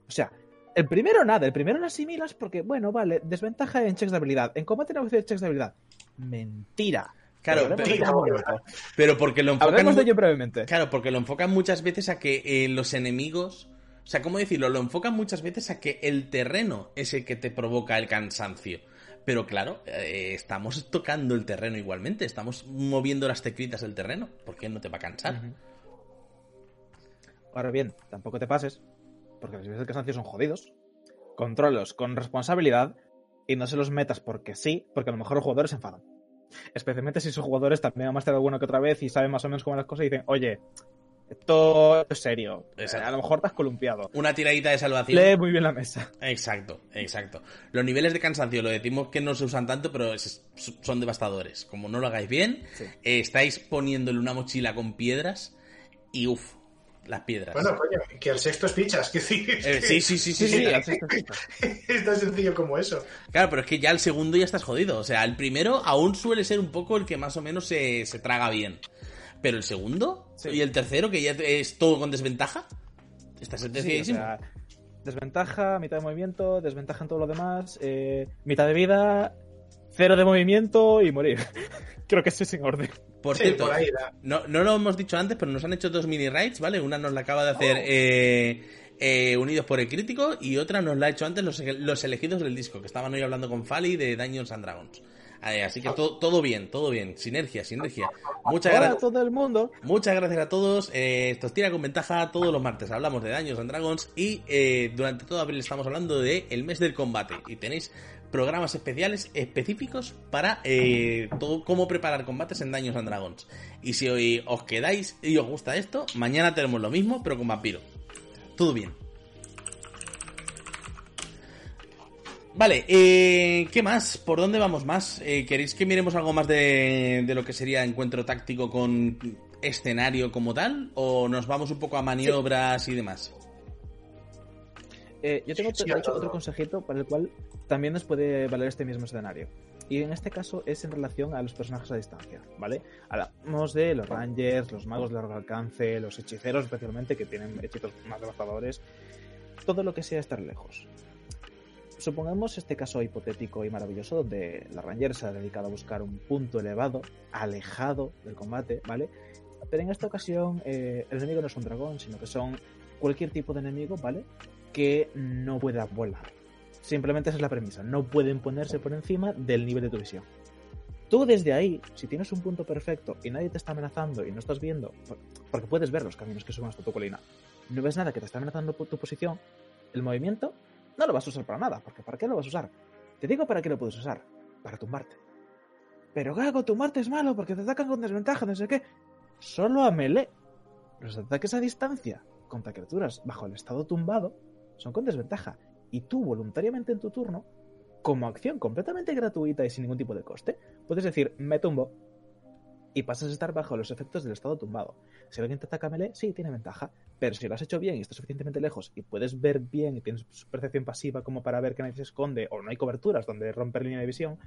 O sea, el primero nada, el primero lo asimilas porque, bueno, vale, desventaja en checks de habilidad. En combate no de checks de habilidad. Mentira. Claro, pero, porque lo enfocan. de ello brevemente. Claro, porque lo enfocan muchas veces a que eh, los enemigos. O sea, ¿cómo decirlo? Lo enfocan muchas veces a que el terreno es el que te provoca el cansancio. Pero claro, eh, estamos tocando el terreno igualmente, estamos moviendo las tecritas del terreno. ¿Por qué no te va a cansar? Ahora bien, tampoco te pases, porque los niveles de cansancio son jodidos. Controlos con responsabilidad y no se los metas porque sí, porque a lo mejor los jugadores se enfadan. Especialmente si esos jugadores también han más bueno que otra vez y saben más o menos cómo las cosas y dicen, oye, Esto es serio. Exacto. A lo mejor te has columpiado. Una tiradita de salvación. Lee muy bien la mesa. Exacto, exacto. Los niveles de cansancio, lo decimos que no se usan tanto, pero es- son devastadores. Como no lo hagáis bien, Sí. eh, estáis poniéndole una mochila con piedras y uff, las piedras. Bueno, coño, que el sexto es pichas, que sí. Eh, sí, sí, sí, sí, Sí, sí. al sexto es tan sencillo como eso. Claro, pero es que ya el segundo ya estás jodido. O sea, el primero aún suele ser un poco el que más o menos se, se traga bien. Pero el segundo Sí. y el tercero, que ya es todo con desventaja, está Sí, o sentenciadísimo. sea, desventaja, mitad de movimiento, desventaja en todo lo demás, eh, mitad de vida, cero de movimiento y morir. Creo que ese es en orden. Por Sí, cierto, por ahí da. no, no lo hemos dicho antes, pero nos han hecho dos mini raids, ¿vale? Una nos la acaba de hacer eh, eh, Unidos por el Crítico y otra nos la ha hecho antes los, los elegidos del disco, que estaban hoy hablando con Fali de Dungeons and Dragons. Eh, así que todo, todo bien, todo bien. Sinergia, sinergia. Muchas Hola a gracias. todo el mundo. Muchas gracias a todos. Eh, esto os tira con ventaja todos los martes. Hablamos de Daños and Dragons y eh, durante todo abril estamos hablando de el mes del combate. Y tenéis programas especiales específicos para eh, todo cómo preparar combates en Daños and Dragons. Y si hoy os quedáis y os gusta esto, mañana tenemos lo mismo, pero con vampiro. Todo bien. Vale, eh, ¿qué más? ¿Por dónde vamos más? Eh, ¿Queréis que miremos algo más de, de lo que sería encuentro táctico con escenario como tal? ¿O nos vamos un poco a maniobras y demás? Eh, yo tengo Sí, de hecho, todo. otro consejito para el cual también nos puede valer este mismo escenario. Y en este caso es en relación a los personajes a distancia, ¿vale? Hablamos de los rangers, los magos de largo alcance, los hechiceros especialmente, que tienen hechizos más devastadores. Todo lo que sea estar lejos. Supongamos este caso hipotético y maravilloso donde la ranger se ha dedicado a buscar un punto elevado, alejado del combate, ¿vale? Pero en esta ocasión eh, el enemigo no es un dragón, sino que son cualquier tipo de enemigo, ¿vale? Que no pueda volar. Simplemente esa es la premisa. No pueden ponerse por encima del nivel de tu visión. Tú desde ahí, si tienes un punto perfecto y nadie te está amenazando y no estás viendo, por- porque puedes ver los caminos que suben hasta tu colina, no ves nada que te está amenazando tu posición, el movimiento no lo vas a usar para nada, porque ¿para qué lo vas a usar? Te digo para qué lo puedes usar, para tumbarte. Pero Gago, tumbarte es malo porque te atacan con desventaja, no sé qué. Solo a melee. Los ataques a distancia contra criaturas bajo el estado tumbado son con desventaja. Y tú, voluntariamente en tu turno, como acción completamente gratuita y sin ningún tipo de coste, puedes decir, me tumbo. Y pasas a estar bajo los efectos del estado tumbado. Si alguien te ataca melee, sí, tiene ventaja. Pero si lo has hecho bien y estás suficientemente lejos y puedes ver bien y tienes percepción pasiva como para ver que nadie se esconde o no hay coberturas donde romper línea de visión,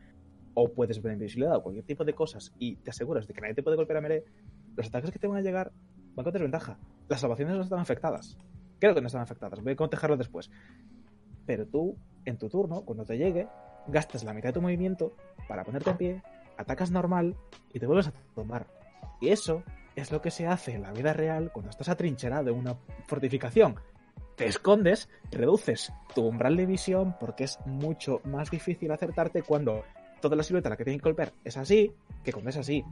o puedes ver invisibilidad o cualquier tipo de cosas y te aseguras de que nadie te puede golpear a melee, los ataques que te van a llegar van con desventaja. Las salvaciones no están afectadas. Creo que no están afectadas, voy a cotejarlo después. Pero tú, en tu turno, cuando te llegue, gastas la mitad de tu movimiento para ponerte en pie, atacas normal y te vuelves a tumbar. Y eso es lo que se hace en la vida real cuando estás atrincherado en una fortificación. Te escondes, reduces tu umbral de visión porque es mucho más difícil acertarte cuando toda la silueta a la que tienen que golpear es así que cuando es así.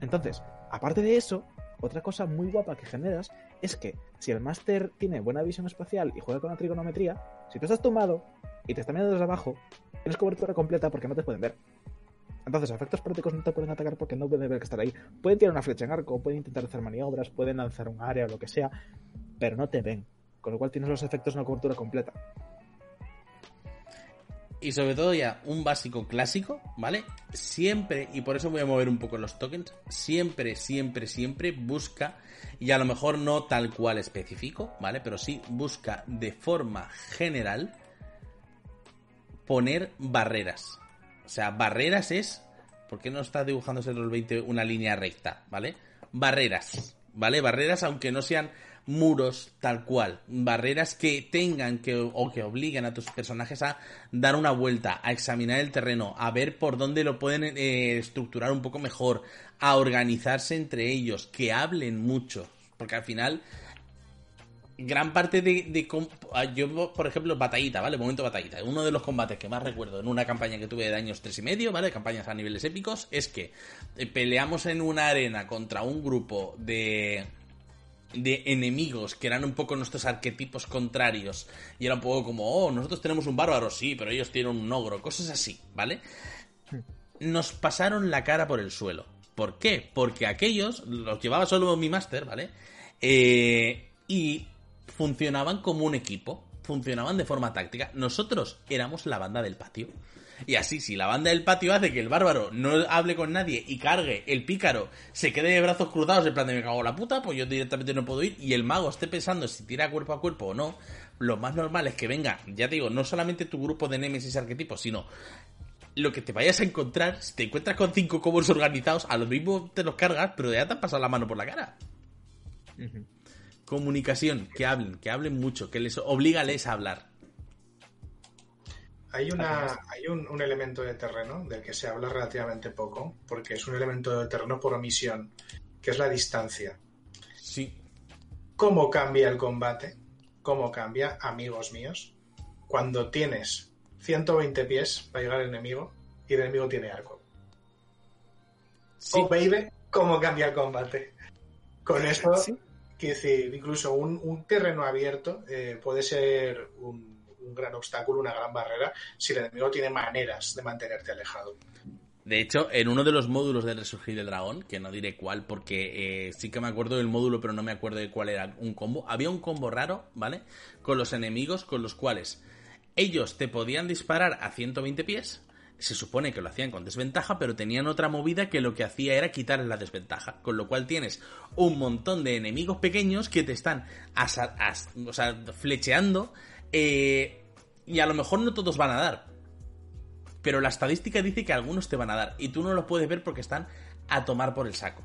Entonces, aparte de eso, otra cosa muy guapa que generas es que si el máster tiene buena visión espacial y juega con la trigonometría, si tú estás tumbado y te están mirando desde abajo, tienes cobertura completa porque no te pueden ver. Entonces, efectos prácticos no te pueden atacar porque no pueden ver que estar ahí. Pueden tirar una flecha en arco, pueden intentar hacer maniobras, pueden lanzar un área o lo que sea, pero no te ven. Con lo cual tienes los efectos de una cobertura completa. Y sobre todo ya un básico clásico, ¿vale? Siempre, y por eso voy a mover un poco los tokens, siempre, siempre, siempre busca, y a lo mejor no tal cual específico, ¿vale? Pero sí busca de forma general poner barreras. O sea, barreras es... ¿Por qué no está dibujándose el 20 una línea recta, ¿vale? Barreras, ¿vale? Barreras aunque no sean muros tal cual, barreras que tengan que o que obliguen a tus personajes a dar una vuelta, a examinar el terreno, a ver por dónde lo pueden eh, estructurar un poco mejor, a organizarse entre ellos, que hablen mucho, porque al final gran parte de, ah, yo por ejemplo batallita vale momento batallita. Uno de los combates que más recuerdo en una campaña que tuve de daños tres y medio vale campañas a niveles épicos es que eh, peleamos en una arena contra un grupo de de enemigos que eran un poco nuestros arquetipos contrarios y era un poco como oh nosotros tenemos un bárbaro sí pero ellos tienen un ogro cosas así vale nos pasaron la cara por el suelo ¿por qué? porque aquellos los llevaba solo mi máster vale Eh, y funcionaban como un equipo, funcionaban de forma táctica. Nosotros éramos la banda del patio. Y así, si la banda del patio hace que el bárbaro no hable con nadie y cargue, el pícaro se quede de brazos cruzados en plan de me cago en la puta, pues yo directamente no puedo ir y el mago esté pensando si tira cuerpo a cuerpo o no, lo más normal es que venga, ya te digo, no solamente tu grupo de Nemesis arquetipos, sino lo que te vayas a encontrar, si te encuentras con cinco combos organizados, a lo mismo te los cargas, pero ya te han pasado la mano por la cara. Comunicación, que hablen, que hablen mucho, que les oblígales a hablar. Hay, una, hay un, elemento de terreno del que se habla relativamente poco, porque es un elemento de terreno por omisión, que es la distancia. Sí. ¿Cómo cambia el combate? ¿Cómo cambia, amigos míos? Cuando tienes 120 pies para llegar al enemigo y el enemigo tiene arco. Sí. Oh, baby, ¿cómo cambia el combate? Con esto, ¿Sí? decir, incluso un, terreno abierto eh, puede ser un un gran obstáculo, una gran barrera, si el enemigo tiene maneras de mantenerte alejado. De hecho, en uno de los módulos de Resurgir del Dragón, que no diré cuál, porque eh, sí que me acuerdo del módulo, pero no me acuerdo de cuál era un combo, había un combo raro, ¿vale? Con los enemigos con los cuales ellos te podían disparar a 120 pies, se supone que lo hacían con desventaja, pero tenían otra movida que lo que hacía era quitar la desventaja. Con lo cual tienes un montón de enemigos pequeños que te están o sea, flecheando eh, y a lo mejor no todos van a dar. Pero la estadística dice que algunos te van a dar. Y tú no los puedes ver porque están a tomar por el saco.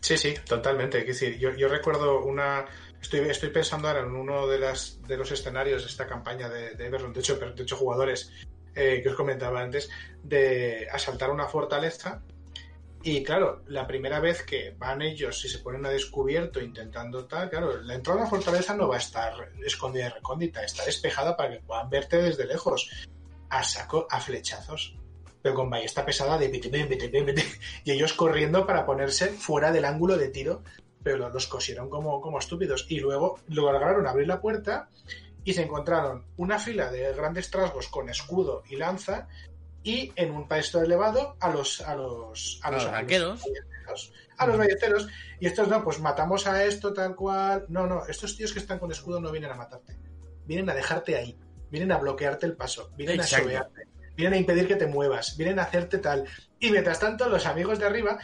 Sí, sí, totalmente. Es decir, yo, recuerdo una. Estoy, estoy pensando ahora en uno de, las, de los escenarios de esta campaña de, de Everton, de hecho, de jugadores eh, que os comentaba antes, de asaltar una fortaleza y claro, la primera vez que van ellos y se ponen a descubierto intentando tal, claro, la entrada a la fortaleza no va a estar escondida y recóndita, está despejada para que puedan verte desde lejos, a saco, a flechazos, pero con ballesta pesada de y ellos corriendo para ponerse fuera del ángulo de tiro, pero los cosieron como, como estúpidos. Y luego lograron abrir la puerta y se encontraron una fila de grandes trasgos con escudo y lanza y en un paesto elevado a los a los a los, a los a los ballesteros y estos no pues matamos a esto tal cual. No no estos tíos que están con escudo no vienen a matarte. Vienen a dejarte ahí. Vienen a bloquearte el paso. Vienen a sobearte. Vienen a impedir que te muevas. Vienen a hacerte tal. Y mientras tanto los amigos de arriba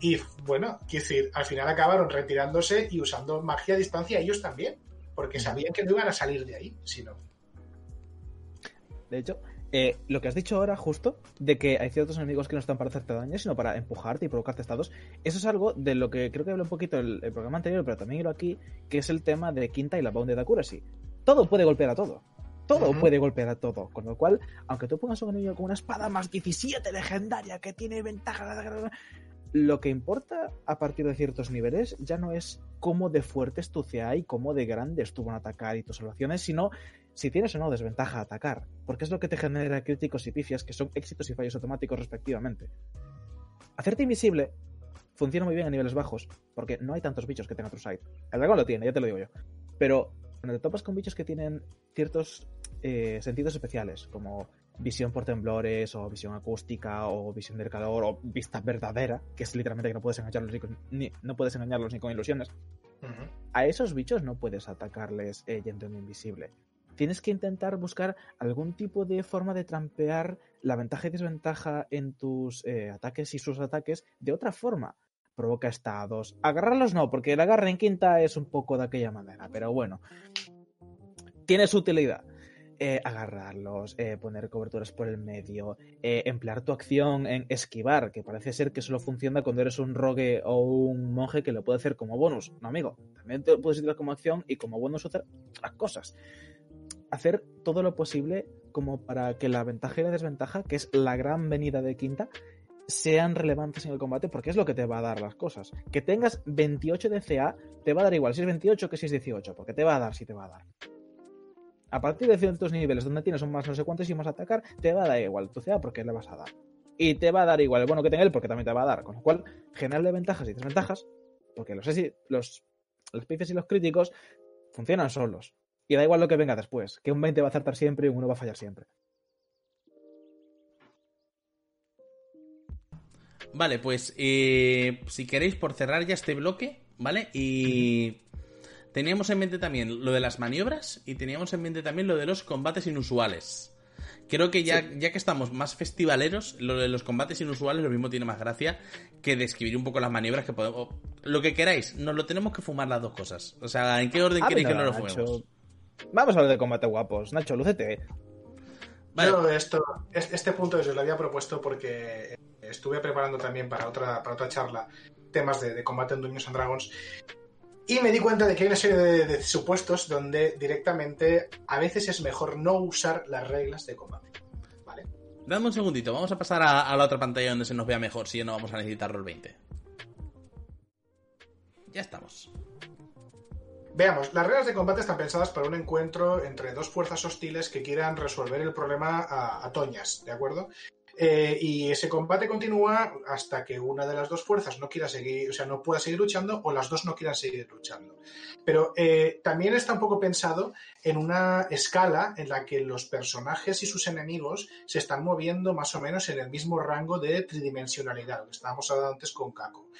y bueno quiero decir al final acabaron retirándose y usando magia a distancia ellos también porque sabían que no iban a salir de ahí si no. De hecho eh, lo que has dicho ahora, justo, de que hay ciertos enemigos que no están para hacerte daño, sino para empujarte y provocarte estados, eso es algo de lo que creo que hablé un poquito en el, programa anterior, pero también lo aquí, que es el tema de Quinta y la Bounded Accuracy. Todo puede golpear a todo. Todo puede golpear a todo. Con lo cual, aunque tú pongas un enemigo con una espada más 17 legendaria que tiene ventaja. Lo que importa a partir de ciertos niveles ya no es cómo de fuertes tu CA y cómo de grandes tú van a atacar y tus salvaciones, sino si tienes o no desventaja a atacar, porque es lo que te genera críticos y pifias que son éxitos y fallos automáticos respectivamente. Hacerte invisible funciona muy bien a niveles bajos, porque no hay tantos bichos que tengan otro side. El dragón lo tiene, ya te lo digo yo. Pero cuando te topas con bichos que tienen ciertos eh, sentidos especiales, como visión por temblores, o visión acústica, o visión del calor, o vista verdadera, que es literalmente que no puedes engañarlos ni, no puedes engañarlos ni con ilusiones. A esos bichos no puedes atacarles eh, yendo en invisible tienes que intentar buscar algún tipo de forma de trampear la ventaja y desventaja en tus eh, ataques y sus ataques de otra forma. Provoca estados. Agarrarlos no, porque el agarre en quinta es un poco de aquella manera, pero bueno. Tiene su utilidad. Eh, agarrarlos, eh, poner coberturas por el medio, emplear tu acción en esquivar, que parece ser que solo funciona cuando eres un rogue o un monje que lo puede hacer como bonus. No, amigo, también te puedes utilizar como acción y como bonus hacer las cosas hacer todo lo posible como para que la ventaja y la desventaja, que es la gran venida de quinta, sean relevantes en el combate porque es lo que te va a dar las cosas. Que tengas 28 de CA, te va a dar igual si es 28 que si es 18, porque te va a dar si te va a dar. A partir de ciertos niveles donde tienes un más no sé cuántos y más atacar, te va a dar igual tu CA porque le vas a dar. Y te va a dar igual el bueno que tenga él porque también te va a dar. Con lo cual, generarle ventajas y desventajas, porque los, los, los y los críticos funcionan solos. Y da igual lo que venga después, que un 20 va a acertar siempre y un 1 va a fallar siempre. Vale, pues eh, si queréis por cerrar ya este bloque, ¿vale? Y teníamos en mente también lo de las maniobras y teníamos en mente también lo de los combates inusuales. Creo que ya, ya que estamos más festivaleros, lo de los combates inusuales lo mismo tiene más gracia que describir un poco las maniobras que podemos... Lo que queráis, nos lo tenemos que fumar las dos cosas. O sea, ¿en qué orden queréis que nos lo fumemos? Vamos a hablar de combate guapos. Nacho, lúcete. Vale. Yo esto, es- este punto yo lo había propuesto porque estuve preparando también para otra, para otra charla temas de, de combate en Dungeons and Dragons y me di cuenta de que hay una serie de, de supuestos donde directamente a veces es mejor no usar las reglas de combate. ¿Vale? Dame un segundito, vamos a pasar a, a la otra pantalla donde se nos vea mejor, si no vamos a necesitar Roll 20. Ya estamos. Veamos, las reglas de combate están pensadas para un encuentro entre dos fuerzas hostiles que quieran resolver el problema a, toñas, ¿de acuerdo? Eh, y ese combate continúa hasta que una de las dos fuerzas no quiera seguir, o sea, no pueda seguir luchando o las dos no quieran seguir luchando. Pero eh, también está un poco pensado en una escala en la que los personajes y sus enemigos se están moviendo más o menos en el mismo rango de tridimensionalidad, lo que estábamos hablando antes con Kako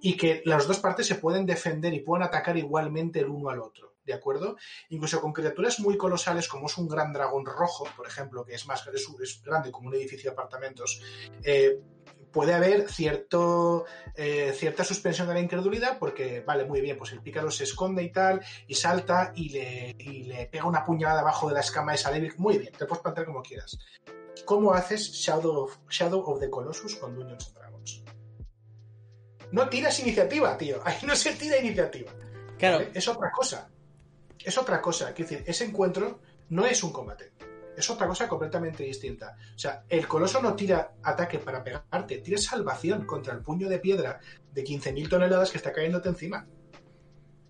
y que las dos partes se pueden defender y pueden atacar igualmente el uno al otro, ¿de acuerdo? Incluso con criaturas muy colosales como es un gran dragón rojo, por ejemplo, que es más es, es grande como un edificio de apartamentos, eh, puede haber cierto, eh, cierta suspensión de la incredulidad porque, vale, muy bien, pues el pícaro se esconde y tal, y salta y le, y le pega una puñalada abajo de la escama de débil. Muy bien, te puedes plantear como quieras. ¿Cómo haces Shadow of, Shadow of the Colossus con Dungeons Dragons? No tiras iniciativa, tío. Ahí no se tira iniciativa. Claro, ¿vale? Es otra cosa. Es otra cosa. Quiero decir, ese encuentro no es un combate. Es otra cosa completamente distinta. O sea, el coloso no tira ataque para pegarte, tira salvación contra el puño de piedra de 15.000 toneladas que está cayéndote encima.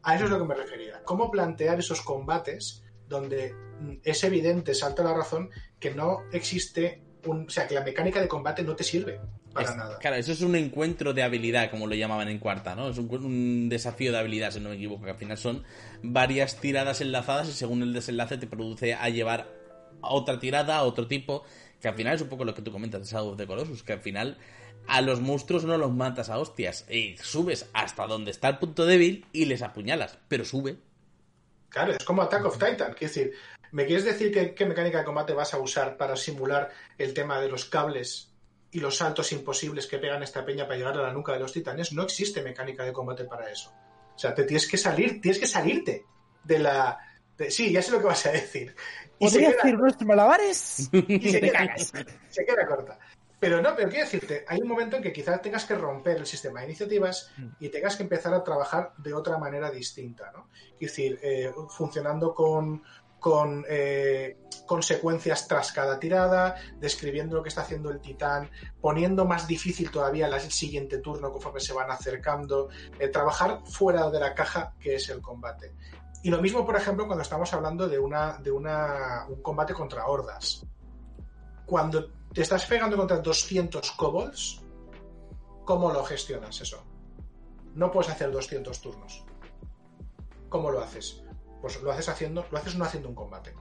A eso es lo que me refería. ¿Cómo plantear esos combates donde mm, es evidente, salta la razón, que no existe un. O sea, que la mecánica de combate no te sirve para es- nada. claro, eso es un encuentro de habilidad, como lo llamaban en cuarta, ¿no? Es un, un desafío de habilidad, si no me equivoco, que al final son varias tiradas enlazadas y según el desenlace te produce a llevar a otra tirada, a otro tipo, que al final es un poco lo que tú comentas de Shadow of the Colossus, que al final a los monstruos no los matas a hostias, y subes hasta donde está el punto débil y les apuñalas, pero sube. Claro, es como Attack of Titan. Quiero decir, ¿me quieres decir que- qué mecánica de combate vas a usar para simular el tema de los cables y los saltos imposibles que pegan esta peña para llegar a la nuca de los titanes? No existe mecánica de combate para eso. O sea, te tienes que salir, tienes que salirte de la. de- sí, ya sé lo que vas a decir. Y se ¿Podría queda, decir nuestros malabares? y se Te queda- cagas. se queda corta. Pero no, pero quiero decirte, hay un momento en que quizás tengas que romper el sistema de iniciativas y tengas que empezar a trabajar de otra manera distinta, ¿no? Es decir, eh, funcionando con, con eh, consecuencias tras cada tirada, describiendo lo que está haciendo el titán, poniendo más difícil todavía el siguiente turno conforme se van acercando, eh, trabajar fuera de la caja que es el combate. Y lo mismo, por ejemplo, cuando estamos hablando de, una, de una, un combate contra hordas. Cuando te estás pegando contra 200 kobolds, ¿cómo lo gestionas eso? No puedes hacer 200 turnos. ¿Cómo lo haces? Pues lo haces haciendo, lo haces no haciendo un combate.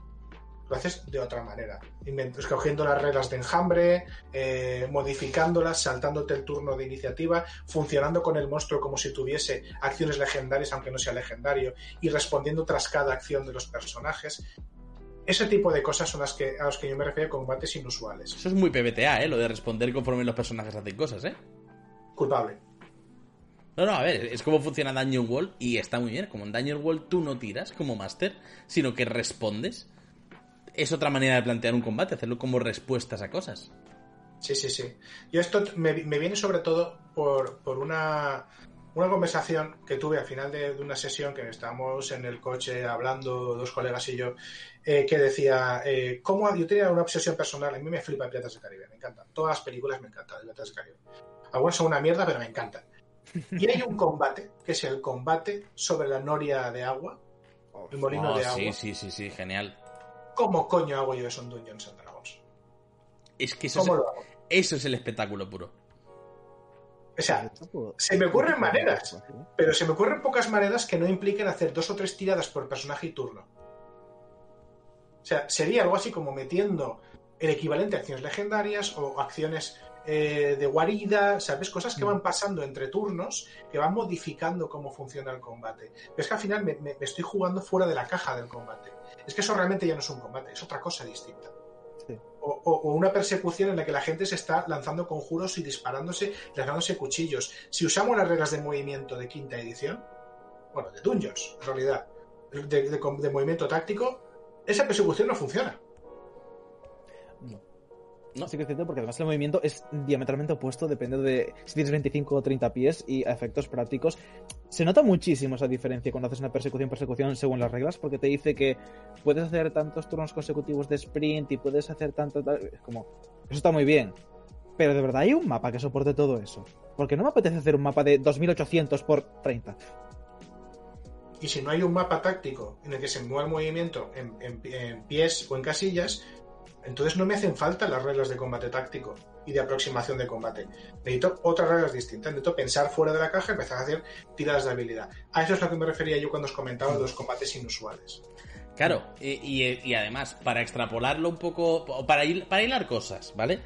Lo haces de otra manera. Escogiendo las reglas de enjambre, eh, modificándolas, saltándote el turno de iniciativa, funcionando con el monstruo como si tuviese acciones legendarias, aunque no sea legendario, y respondiendo tras cada acción de los personajes. Ese tipo de cosas son las que, a las que yo me refiero combates inusuales. Eso es muy PBTA, ¿eh? Lo de responder conforme los personajes hacen cosas, ¿eh? Culpable. No, no, a ver, es como funciona Dungeon Wall y está muy bien. Como en Dungeon Wall tú no tiras como máster, sino que respondes. Es otra manera de plantear un combate, hacerlo como respuestas a cosas. Sí, sí, sí. Yo esto me, me viene sobre todo por, por una, una conversación que tuve al final de, de una sesión que estábamos en el coche hablando, dos colegas y yo, eh, que decía, eh, ¿cómo? Yo tenía una obsesión personal, a mí me flipa Piratas del Caribe, me encantan. Todas las películas me encantan de Piratas del Caribe. Algunas son una mierda, pero me encantan. Y hay un combate, que es el combate sobre la noria de agua, el molino Oh, de agua. sí, sí, sí, sí, genial. ¿Cómo coño hago yo eso en Dungeons and Dragons? Es que eso es, ¿Cómo lo hago? eso es el espectáculo puro. O sea, se me ocurren maneras. Pero se me ocurren pocas maneras que no impliquen hacer dos o tres tiradas por personaje y turno. O sea, sería algo así como metiendo el equivalente a acciones legendarias o acciones eh, de guarida, ¿sabes? Cosas que van pasando entre turnos que van modificando cómo funciona el combate. Pero es que al final me, me- me estoy jugando fuera de la caja del combate. Es que eso realmente ya no es un combate, es otra cosa distinta. Sí. O, o- o una persecución en la que la gente se está lanzando conjuros y disparándose, lanzándose cuchillos. Si usamos las reglas de movimiento de quinta edición, bueno, de Dungeons, en realidad, de, de- de movimiento táctico, esa persecución no funciona. No, es cierto, porque además el movimiento es diametralmente opuesto, depende de si tienes 25 o 30 pies y a efectos prácticos. Se nota muchísimo esa diferencia cuando haces una persecución, persecución según las reglas, porque te dice que puedes hacer tantos turnos consecutivos de sprint y puedes hacer tanto. tal- como, eso está muy bien. Pero de verdad hay un mapa que soporte todo eso. Porque no me apetece hacer un mapa de 2800 por 30. Y si no hay un mapa táctico en el que se mueva el movimiento en, en- en pies o en casillas, entonces no me hacen falta las reglas de combate táctico y de aproximación de combate. Necesito otras reglas distintas. Necesito pensar fuera de la caja y empezar a hacer tiradas de habilidad. A eso es lo que me refería yo cuando os comentaba los combates inusuales. Claro, y, además, para extrapolarlo un poco, para, para hilar cosas, ¿vale?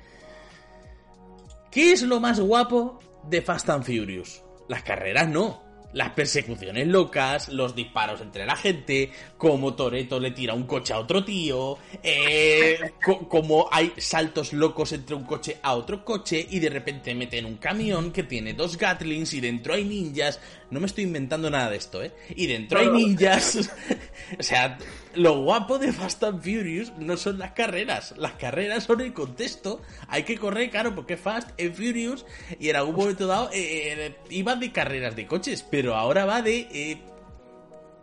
¿Qué es lo más guapo de Fast and Furious? Las carreras no. Las persecuciones locas, los disparos entre la gente, como Toreto le tira un coche a otro tío, eh, co- como hay saltos locos entre un coche a otro coche y de repente meten un camión que tiene dos Gatlings y dentro hay ninjas. No me estoy inventando nada de esto, ¿eh? Y dentro hay ninjas. o sea, lo guapo de Fast and Furious no son las carreras. Las carreras son el contexto. Hay que correr, claro, porque Fast and Furious y en algún momento dado eh, eh, iba de carreras de coches, pero ahora va de eh,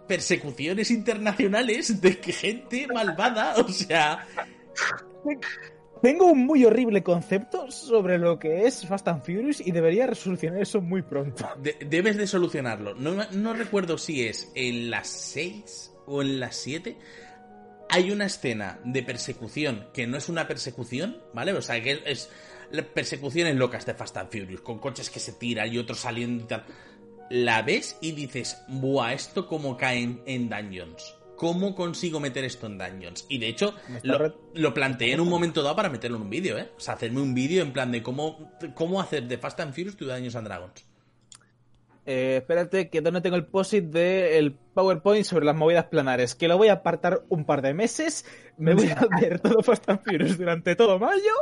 persecuciones internacionales de gente malvada. O sea, Tengo un muy horrible concepto sobre lo que es Fast and Furious y debería resolucionar eso muy pronto. de- debes de solucionarlo. No, recuerdo si es en las 6 o en las 7. Hay una escena de persecución que no es una persecución, ¿vale? O sea, que es, persecuciones locas de Fast and Furious, con coches que se tiran y otros saliendo y tal. La ves y dices, buah, esto cómo cae en Dungeons. ¿Cómo consigo meter esto en Dungeons? Y de hecho, lo planteé en un momento dado para meterlo en un vídeo, ¿eh? O sea, hacerme un vídeo en plan de cómo, cómo hacer de Fast and Furious tu Dungeons and Dragons. Eh, espérate, que no tengo el posit del PowerPoint sobre las movidas planares, que lo voy a apartar un par de meses, me voy a ver todo Fast and Furious durante todo mayo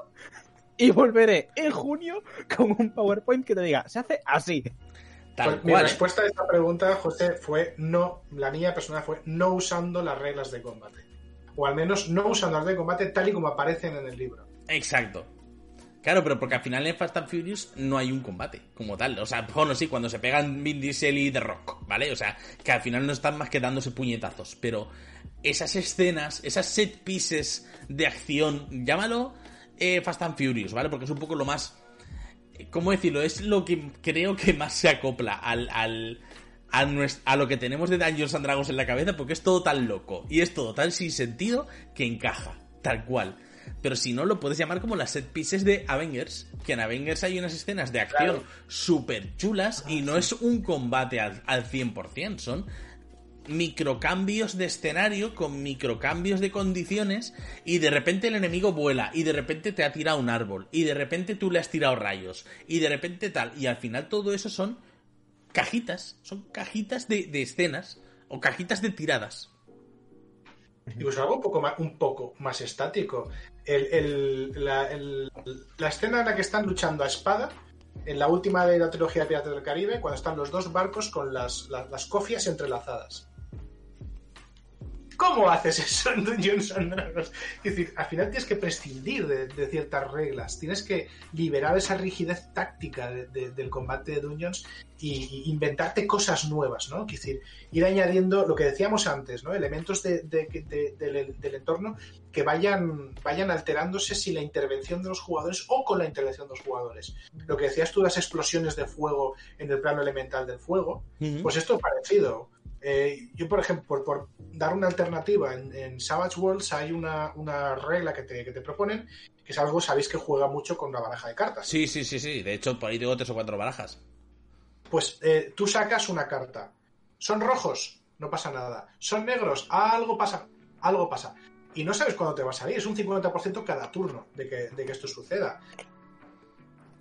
y volveré en junio con un PowerPoint que te diga, se hace así. Tal Pues mi cual. ¿eh? respuesta a esta pregunta, José, fue no, la mía personal fue no usando las reglas de combate. O al menos no usando las de combate tal y como aparecen en el libro. Exacto. Claro, pero porque al final en Fast and Furious no hay un combate como tal. O sea, bueno, sí, cuando se pegan Vin Diesel y The Rock, ¿vale? O sea, que al final no están más que dándose puñetazos. Pero esas escenas, esas set pieces de acción, llámalo eh, Fast and Furious, ¿vale? Porque es un poco lo más... ¿Cómo decirlo? Es lo que creo que más se acopla al... al a, nues- a lo que tenemos de Dungeons and Dragons en la cabeza porque es todo tan loco y es todo tan sin sentido que encaja, tal cual. Pero si no, lo puedes llamar como las set pieces de Avengers. Que en Avengers hay unas escenas de acción Claro. súper chulas y no es un combate al, al 100%. Son microcambios de escenario con microcambios de condiciones y de repente el enemigo vuela y de repente te ha tirado un árbol y de repente tú le has tirado rayos y de repente tal. Y al final todo eso son cajitas. Son cajitas de, escenas o cajitas de tiradas. Incluso algo un poco más, un poco más estático. La, escena en la que están luchando a espada, en la última de la trilogía de del Caribe, cuando están los dos barcos con las cofias entrelazadas. ¿Cómo haces eso en Dungeons and Dragons? Es decir, al final tienes que prescindir de, de ciertas reglas, tienes que liberar esa rigidez táctica de- de- del combate de Dungeons y, y inventarte cosas nuevas, ¿no? Es decir, ir añadiendo lo que decíamos antes, ¿no? Elementos de- de- de- del, del entorno que vayan, vayan alterándose sin la intervención de los jugadores o con la intervención de los jugadores. Lo que decías tú, las explosiones de fuego en el plano elemental del fuego, pues esto es parecido. Eh, yo, por ejemplo, por, por dar una alternativa, en, en Savage Worlds hay una, una regla que te, que te proponen, que es algo, sabéis que juega mucho con la baraja de cartas. Sí, sí, sí, sí. De hecho, por ahí tengo tres o cuatro barajas. Pues eh, tú sacas una carta. ¿Son rojos? No pasa nada. ¿Son negros? Algo pasa. Algo pasa. Y no sabes cuándo te va a salir. Es un 50% cada turno de que, de que esto suceda.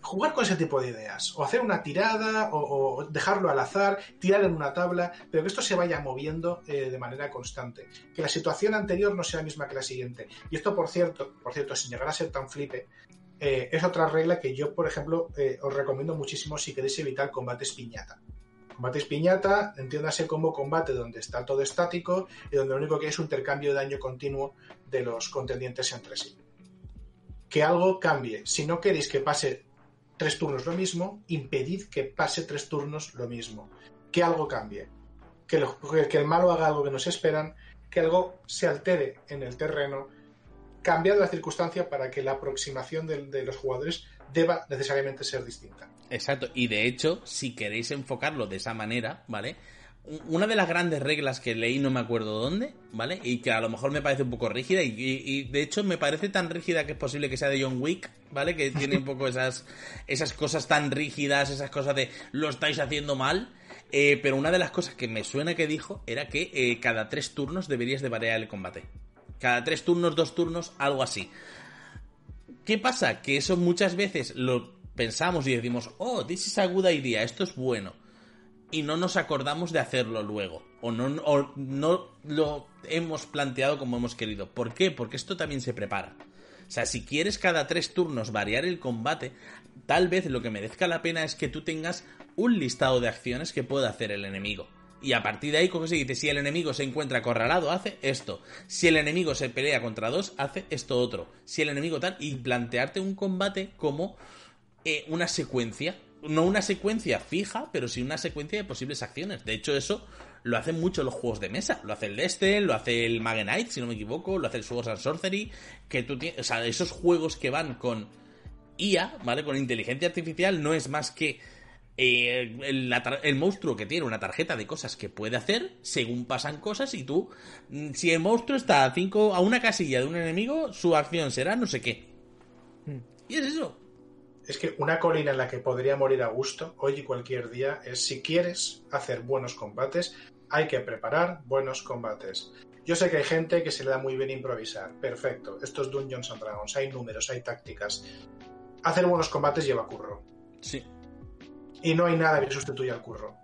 Jugar con ese tipo de ideas, o hacer una tirada, o, dejarlo al azar, tirar en una tabla, pero que esto se vaya moviendo eh, de manera constante, que la situación anterior no sea la misma que la siguiente. Y esto, por cierto, por cierto, sin llegar a ser tan flipe, eh, es otra regla que yo, por ejemplo, eh, os recomiendo muchísimo si queréis evitar combates piñata. Combates piñata, entiéndase como combate donde está todo estático y donde lo único que es un intercambio de daño continuo de los contendientes entre sí. Que algo cambie. Si no queréis que pase tres turnos lo mismo, impedid que pase tres turnos lo mismo. Que algo cambie. Que, que el malo haga algo que nos esperan, que algo se altere en el terreno, cambiar la circunstancia para que la aproximación de, los jugadores deba necesariamente ser distinta. Exacto, y de hecho, si queréis enfocarlo de esa manera, ¿vale? Una de las grandes reglas que leí, no me acuerdo dónde, ¿vale? Y que a lo mejor me parece un poco rígida, y, de hecho me parece tan rígida que es posible que sea de John Wick, ¿vale? Que tiene un poco esas, esas cosas tan rígidas, esas cosas de lo estáis haciendo mal. Eh, pero una de las cosas que me suena que dijo era que eh, cada tres turnos deberías de variar el combate. Cada tres turnos, dos turnos, algo así. ¿Qué pasa? Que eso muchas veces lo pensamos y decimos, oh, this is a good idea, esto es bueno. Y no nos acordamos de hacerlo luego. O no, no lo hemos planteado como hemos querido. ¿Por qué? Porque esto también se prepara. O sea, si quieres cada tres turnos variar el combate, tal vez lo que merezca la pena es que tú tengas un listado de acciones que pueda hacer el enemigo. Y a partir de ahí coges y dice, si el enemigo se encuentra acorralado, hace esto. Si el enemigo se pelea contra dos, hace esto otro. Si el enemigo tal, y plantearte un combate como eh, una secuencia. No una secuencia fija, pero sí una secuencia de posibles acciones. De hecho, eso lo hacen mucho los juegos de mesa. Lo hace el Destel, lo hace el Magenite, si no me equivoco, lo hace el Swords and Sorcery. Que tú tienes, o sea, esos juegos que van con IA, ¿vale? Con inteligencia artificial, no es más que eh, el, monstruo que tiene una tarjeta de cosas que puede hacer según pasan cosas y tú, mm, si el monstruo está a, cinco, a una casilla de un enemigo, su acción será no sé qué. Hmm. Y es eso. Es que una colina en la que podría morir a gusto hoy y cualquier día es si quieres hacer buenos combates, hay que preparar buenos combates. Yo sé que hay gente que se le da muy bien improvisar. Perfecto. Estos Dungeons and Dragons, hay números, hay tácticas. Hacer buenos combates lleva curro. Sí. Y no hay nada que sustituya al curro.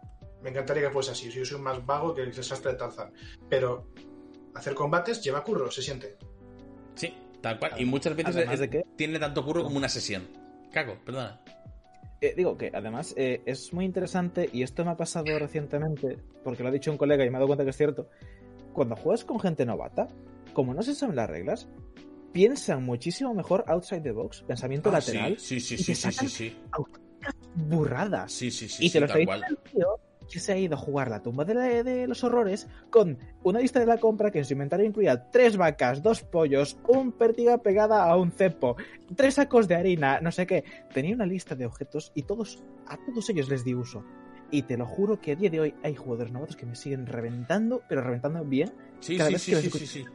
Me encantaría que fuese así. Yo soy más vago que el desastre de Tarzan. Pero hacer combates lleva curro, se siente. Sí, tal cual. Y muchas veces es, de que... tiene tanto curro como una sesión. Cago, perdona. Eh, digo que además eh, es muy interesante y esto me ha pasado recientemente, porque lo ha dicho un colega y me he dado cuenta que es cierto. Cuando juegas con gente novata, como no se saben las reglas, piensan muchísimo mejor outside the box, pensamiento ah, lateral. Sí, sí, sí, sí, sí, sí burradas. Sí, sí, sí. Y te lo estoy diciendo que se ha ido a jugar la tumba de, los horrores con una lista de la compra que en su inventario incluía tres vacas, dos pollos, un pértiga pegada a un cepo, tres sacos de harina, no sé qué. Tenía una lista de objetos y todos, a todos ellos les di uso. Y te lo juro que a día de hoy hay jugadores novatos que me siguen reventando, pero reventando bien. Sí, sí, sí, sí, sí,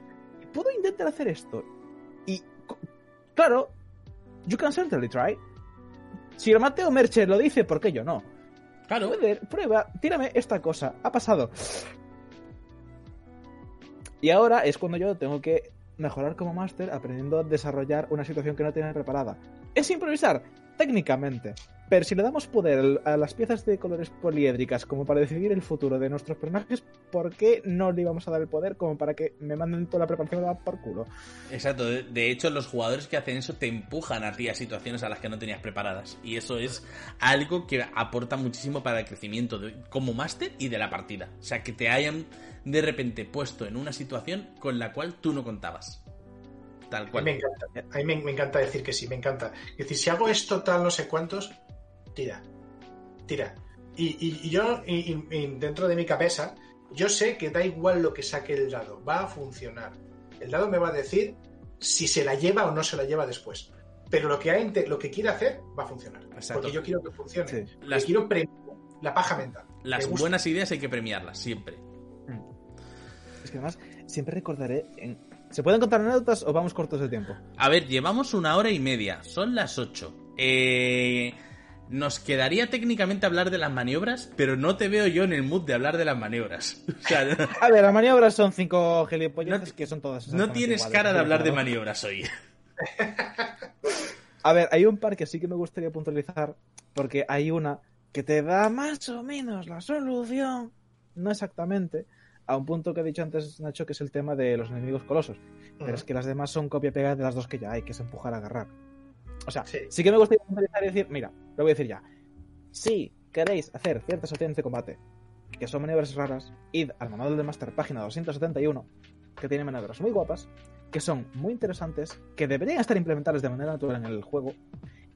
Puedo intentar hacer esto. Y, claro, you can certainly try. Si lo Mateo Mercher lo dice, ¿por qué yo no? Claro. prueba, tírame esta cosa. Ha pasado. Y ahora es cuando yo tengo que mejorar como máster aprendiendo a desarrollar una situación que no tiene preparada. Es improvisar, técnicamente. Pero si le damos poder a las piezas de colores poliédricas como para decidir el futuro de nuestros personajes, ¿por qué no le íbamos a dar el poder como para que me manden toda la preparación por culo? Exacto, de hecho los jugadores que hacen eso te empujan a ti a situaciones a las que no tenías preparadas. Y eso es algo que aporta muchísimo para el crecimiento como máster y de la partida. O sea, que te hayan de repente puesto en una situación con la cual tú no contabas. Tal cual. A mí me encanta, a mí me encanta decir que sí, me encanta. Es decir, si hago esto tal no sé cuántos, tira, tira. Y, yo, dentro de mi cabeza, yo sé que da igual lo que saque el dado, va a funcionar. El dado me va a decir si se la lleva o no se la lleva después. Pero lo que, hay, lo que quiere hacer va a funcionar. Porque yo quiero que funcione. quiero la paja mental. Las buenas ideas hay que premiarlas, siempre. Mm. Es que además, siempre recordaré. ¿Se pueden contar anécdotas o vamos cortos de tiempo? A ver, llevamos una hora y media. Son las ocho. Eh nos quedaría técnicamente hablar de las maniobras, pero no te veo yo en el mood de hablar de las maniobras. A ver, las maniobras son cinco gilipollas que son todas. No tienes cara de hablar de maniobras hoy. A ver, hay un par que sí que me gustaría puntualizar, porque hay una que te da más o menos la solución, no exactamente, a un punto que he dicho antes, Nacho, que es el tema de los enemigos colosos. Pero es que las demás son copia-pega de las dos que ya hay, que es empujar a agarrar. O sea, sí, que me gustaría y decir, mira, lo voy a decir ya. Si queréis hacer ciertas opciones de combate, que son maniobras raras, id al manual del Master, página 271, que tiene maniobras muy guapas, que son muy interesantes, que deberían estar implementadas de manera natural en el juego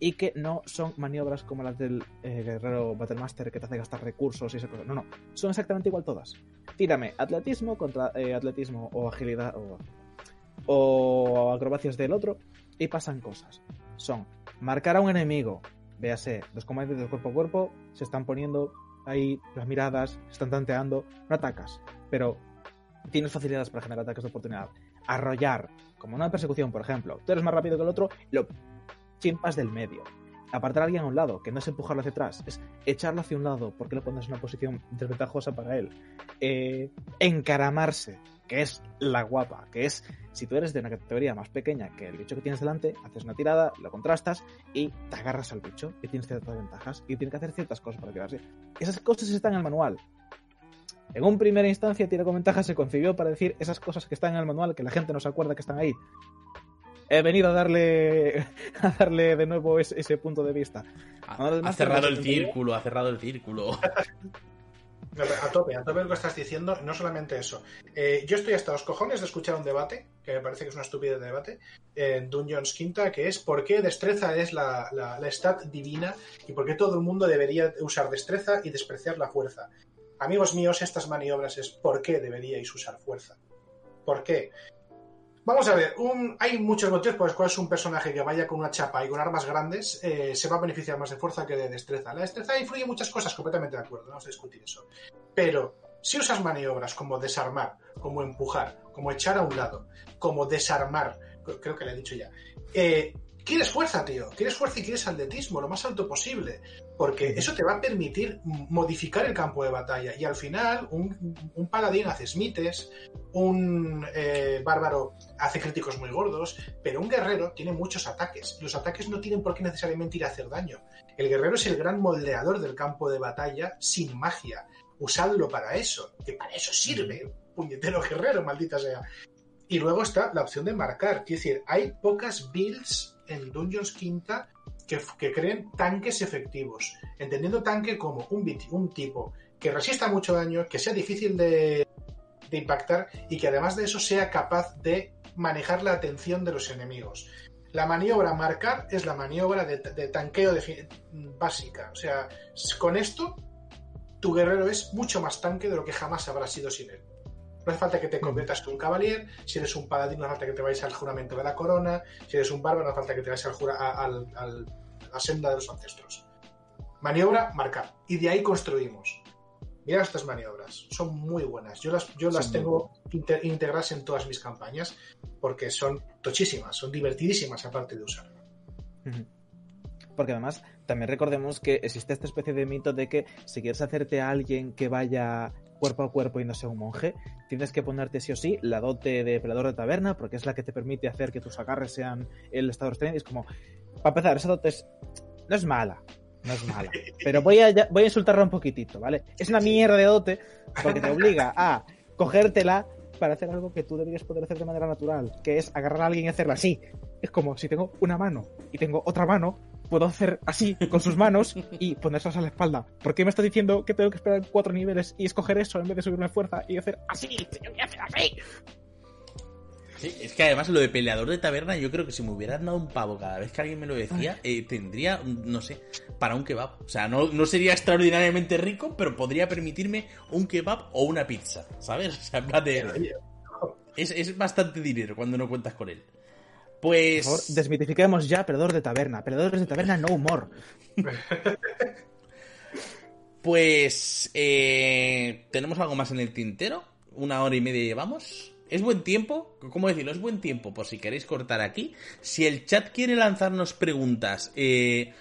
y que no son maniobras como las del eh, guerrero Battlemaster que te hace gastar recursos y esa cosa. No, no, son exactamente igual todas. Tírame atletismo contra eh, atletismo o agilidad o, o acrobacias del otro y pasan cosas. Son marcar a un enemigo, véase, los comandos de cuerpo a cuerpo se están poniendo ahí las miradas, se están tanteando, no atacas, pero tienes facilidades para generar ataques de oportunidad arrollar, como una persecución, por ejemplo, tú eres más rápido que el otro, lo chimpas del medio. Apartar a alguien a un lado, que no es empujarlo hacia atrás, es echarlo hacia un lado porque lo pones en una posición desventajosa para él. Eh, encaramarse, que es la guapa, que es si tú eres de una categoría más pequeña que el bicho que tienes delante, haces una tirada, lo contrastas y te agarras al bicho y tienes ciertas ventajas y tienes que hacer ciertas cosas para quedarse. Esas cosas están en el manual. En un primera instancia, Tira con ventaja se concibió para decir esas cosas que están en el manual que la gente no se acuerda que están ahí. He venido a darle a darle de nuevo ese, punto de vista. Ha, cerrado el círculo, ha cerrado el círculo. A tope, a tope lo que estás diciendo, no solamente eso. Eh, yo estoy hasta los cojones de escuchar un debate, que me parece que es una estúpida de debate, en Dungeons Quinta, que es por qué destreza es la, la, la stat divina y por qué todo el mundo debería usar destreza y despreciar la fuerza. Amigos míos, estas maniobras es por qué deberíais usar fuerza. ¿Por qué? Vamos a ver, hay muchos motivos por los cuales un personaje que vaya con una chapa y con armas grandes eh, se va a beneficiar más de fuerza que de destreza. La destreza influye en muchas cosas, completamente de acuerdo, no vamos a discutir eso. Pero si usas maniobras como desarmar, como empujar, como echar a un lado, como desarmar, creo que le he dicho ya, eh, quieres fuerza, tío. Quieres fuerza y quieres atletismo, lo más alto posible. Porque eso te va a permitir modificar el campo de batalla. Y al final, un, paladín hace smites, un eh, bárbaro hace críticos muy gordos, pero un guerrero tiene muchos ataques. Los ataques no tienen por qué necesariamente ir a hacer daño. El guerrero es el gran moldeador del campo de batalla sin magia. Usadlo para eso, que para eso sirve. Puñetero guerrero, maldita sea. Y luego está la opción de marcar. Quiere decir, hay pocas builds en Dungeons Quinta que, creen tanques efectivos, entendiendo tanque como un, tipo que resista mucho daño, que sea difícil de, impactar y que además de eso sea capaz de manejar la atención de los enemigos. La maniobra marcar es la maniobra de, tanqueo básica. O sea, con esto, tu guerrero es mucho más tanque de lo que jamás habrá sido sin él. No hace falta que te conviertas en un caballero, si eres un paladín no hace falta que te vayas al juramento de la corona, si eres un bárbaro no hace falta que te vayas al, a la senda de los ancestros. Maniobra, marcar. Y de ahí construimos. Mira estas maniobras, son muy buenas. Yo las, yo las tengo integradas en todas mis campañas porque son tochísimas, son divertidísimas aparte de usar. Porque además también recordemos que existe esta especie de mito de que si quieres hacerte a alguien que vaya cuerpo a cuerpo y no sea un monje, tienes que ponerte sí o sí la dote de peleador de taberna, porque es la que te permite hacer que tus agarres sean el estado de Es como, para empezar, esa dote no es mala, no es mala, pero voy a, voy a insultarla un poquitito, ¿vale? Es una mierda de dote porque te obliga a cogértela para hacer algo que tú deberías poder hacer de manera natural, que es agarrar a alguien y hacerla así. Es como si tengo una mano y tengo otra mano, puedo hacer así con sus manos y ponérselas a la espalda. ¿Por qué me estás diciendo que tengo que esperar cuatro niveles y escoger eso en vez de subir una fuerza y hacer así? hacer así! Sí, es que además lo de peleador de taberna, yo creo que si me hubieran dado un pavo cada vez que alguien me lo decía, eh, tendría, no sé, para un kebab. O sea, no, no sería extraordinariamente rico, pero podría permitirme un kebab o una pizza, ¿sabes? O sea, de... Es, es bastante dinero cuando no cuentas con él. Pues. Por favor, desmitifiquemos ya peleador de taberna. Peleadores de taberna, no humor. pues. Eh, ¿Tenemos algo más en el tintero? Una hora y media llevamos. Es buen tiempo, ¿cómo decirlo? Es buen tiempo por si queréis cortar aquí. Si el chat quiere lanzarnos preguntas, eh,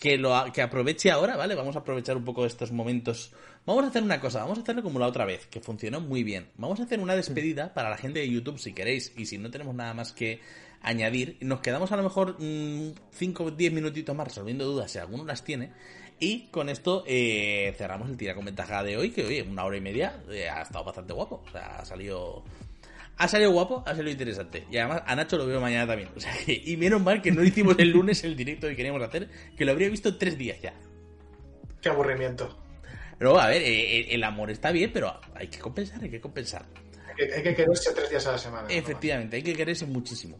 que, lo, que aproveche ahora, ¿vale? Vamos a aprovechar un poco estos momentos. Vamos a hacer una cosa, vamos a hacerlo como la otra vez, que funcionó muy bien. Vamos a hacer una despedida para la gente de YouTube si queréis, y si no tenemos nada más que añadir. Nos quedamos a lo mejor 5 o 10 minutitos más resolviendo dudas si alguno las tiene. Y con esto eh, cerramos el tira con ventaja de hoy, que oye, una hora y media eh, ha estado bastante guapo. O sea, ha salido. Ha salido guapo, ha salido interesante. Y además a Nacho lo veo mañana también. O sea que, y menos mal que no hicimos el lunes el directo que queríamos hacer, que lo habría visto tres días ya. Qué aburrimiento. Pero a ver, eh, el amor está bien, pero hay que compensar, hay que compensar. Hay que, quererse tres días a la semana. Efectivamente, hay que quererse muchísimo.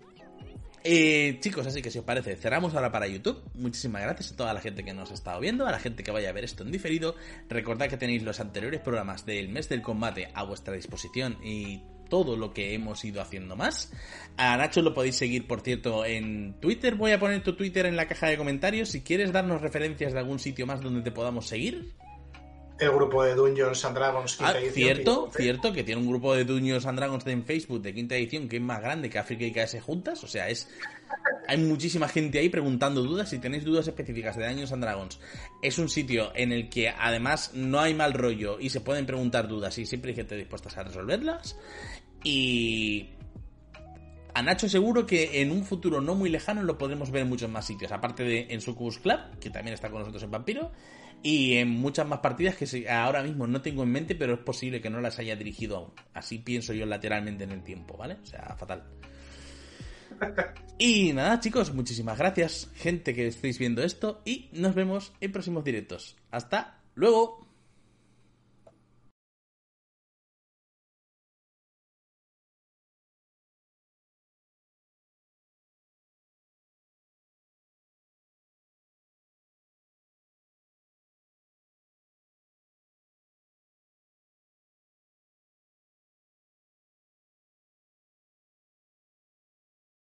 Eh, chicos, así que si os parece, cerramos ahora para YouTube. Muchísimas gracias a toda la gente que nos ha estado viendo, a la gente que vaya a ver esto en diferido. Recordad que tenéis los anteriores programas del mes del combate a vuestra disposición y todo lo que hemos ido haciendo más. A Nacho lo podéis seguir, por cierto, en Twitter. Voy a poner tu Twitter en la caja de comentarios. Si quieres darnos referencias de algún sitio más donde te podamos seguir el grupo de Dungeons and Dragons quinta ah, Cierto, cierto, que tiene un grupo de Dungeons and Dragons en Facebook de quinta edición que es más grande que África y KS juntas. O sea, es hay muchísima gente ahí preguntando dudas. Si tenéis dudas específicas de Dungeons and Dragons, es un sitio en el que además no hay mal rollo y se pueden preguntar dudas y siempre hay gente dispuesta a resolverlas. Y a Nacho seguro que en un futuro no muy lejano lo podremos ver en muchos más sitios, aparte de en Sucubus Club, que también está con nosotros en Vampiro, y en muchas más partidas que ahora mismo no tengo en mente, pero es posible que no las haya dirigido aún. Así pienso yo lateralmente en el tiempo, ¿vale? O sea, fatal. Y nada, chicos, muchísimas gracias, gente que estéis viendo esto, y nos vemos en próximos directos. Hasta luego.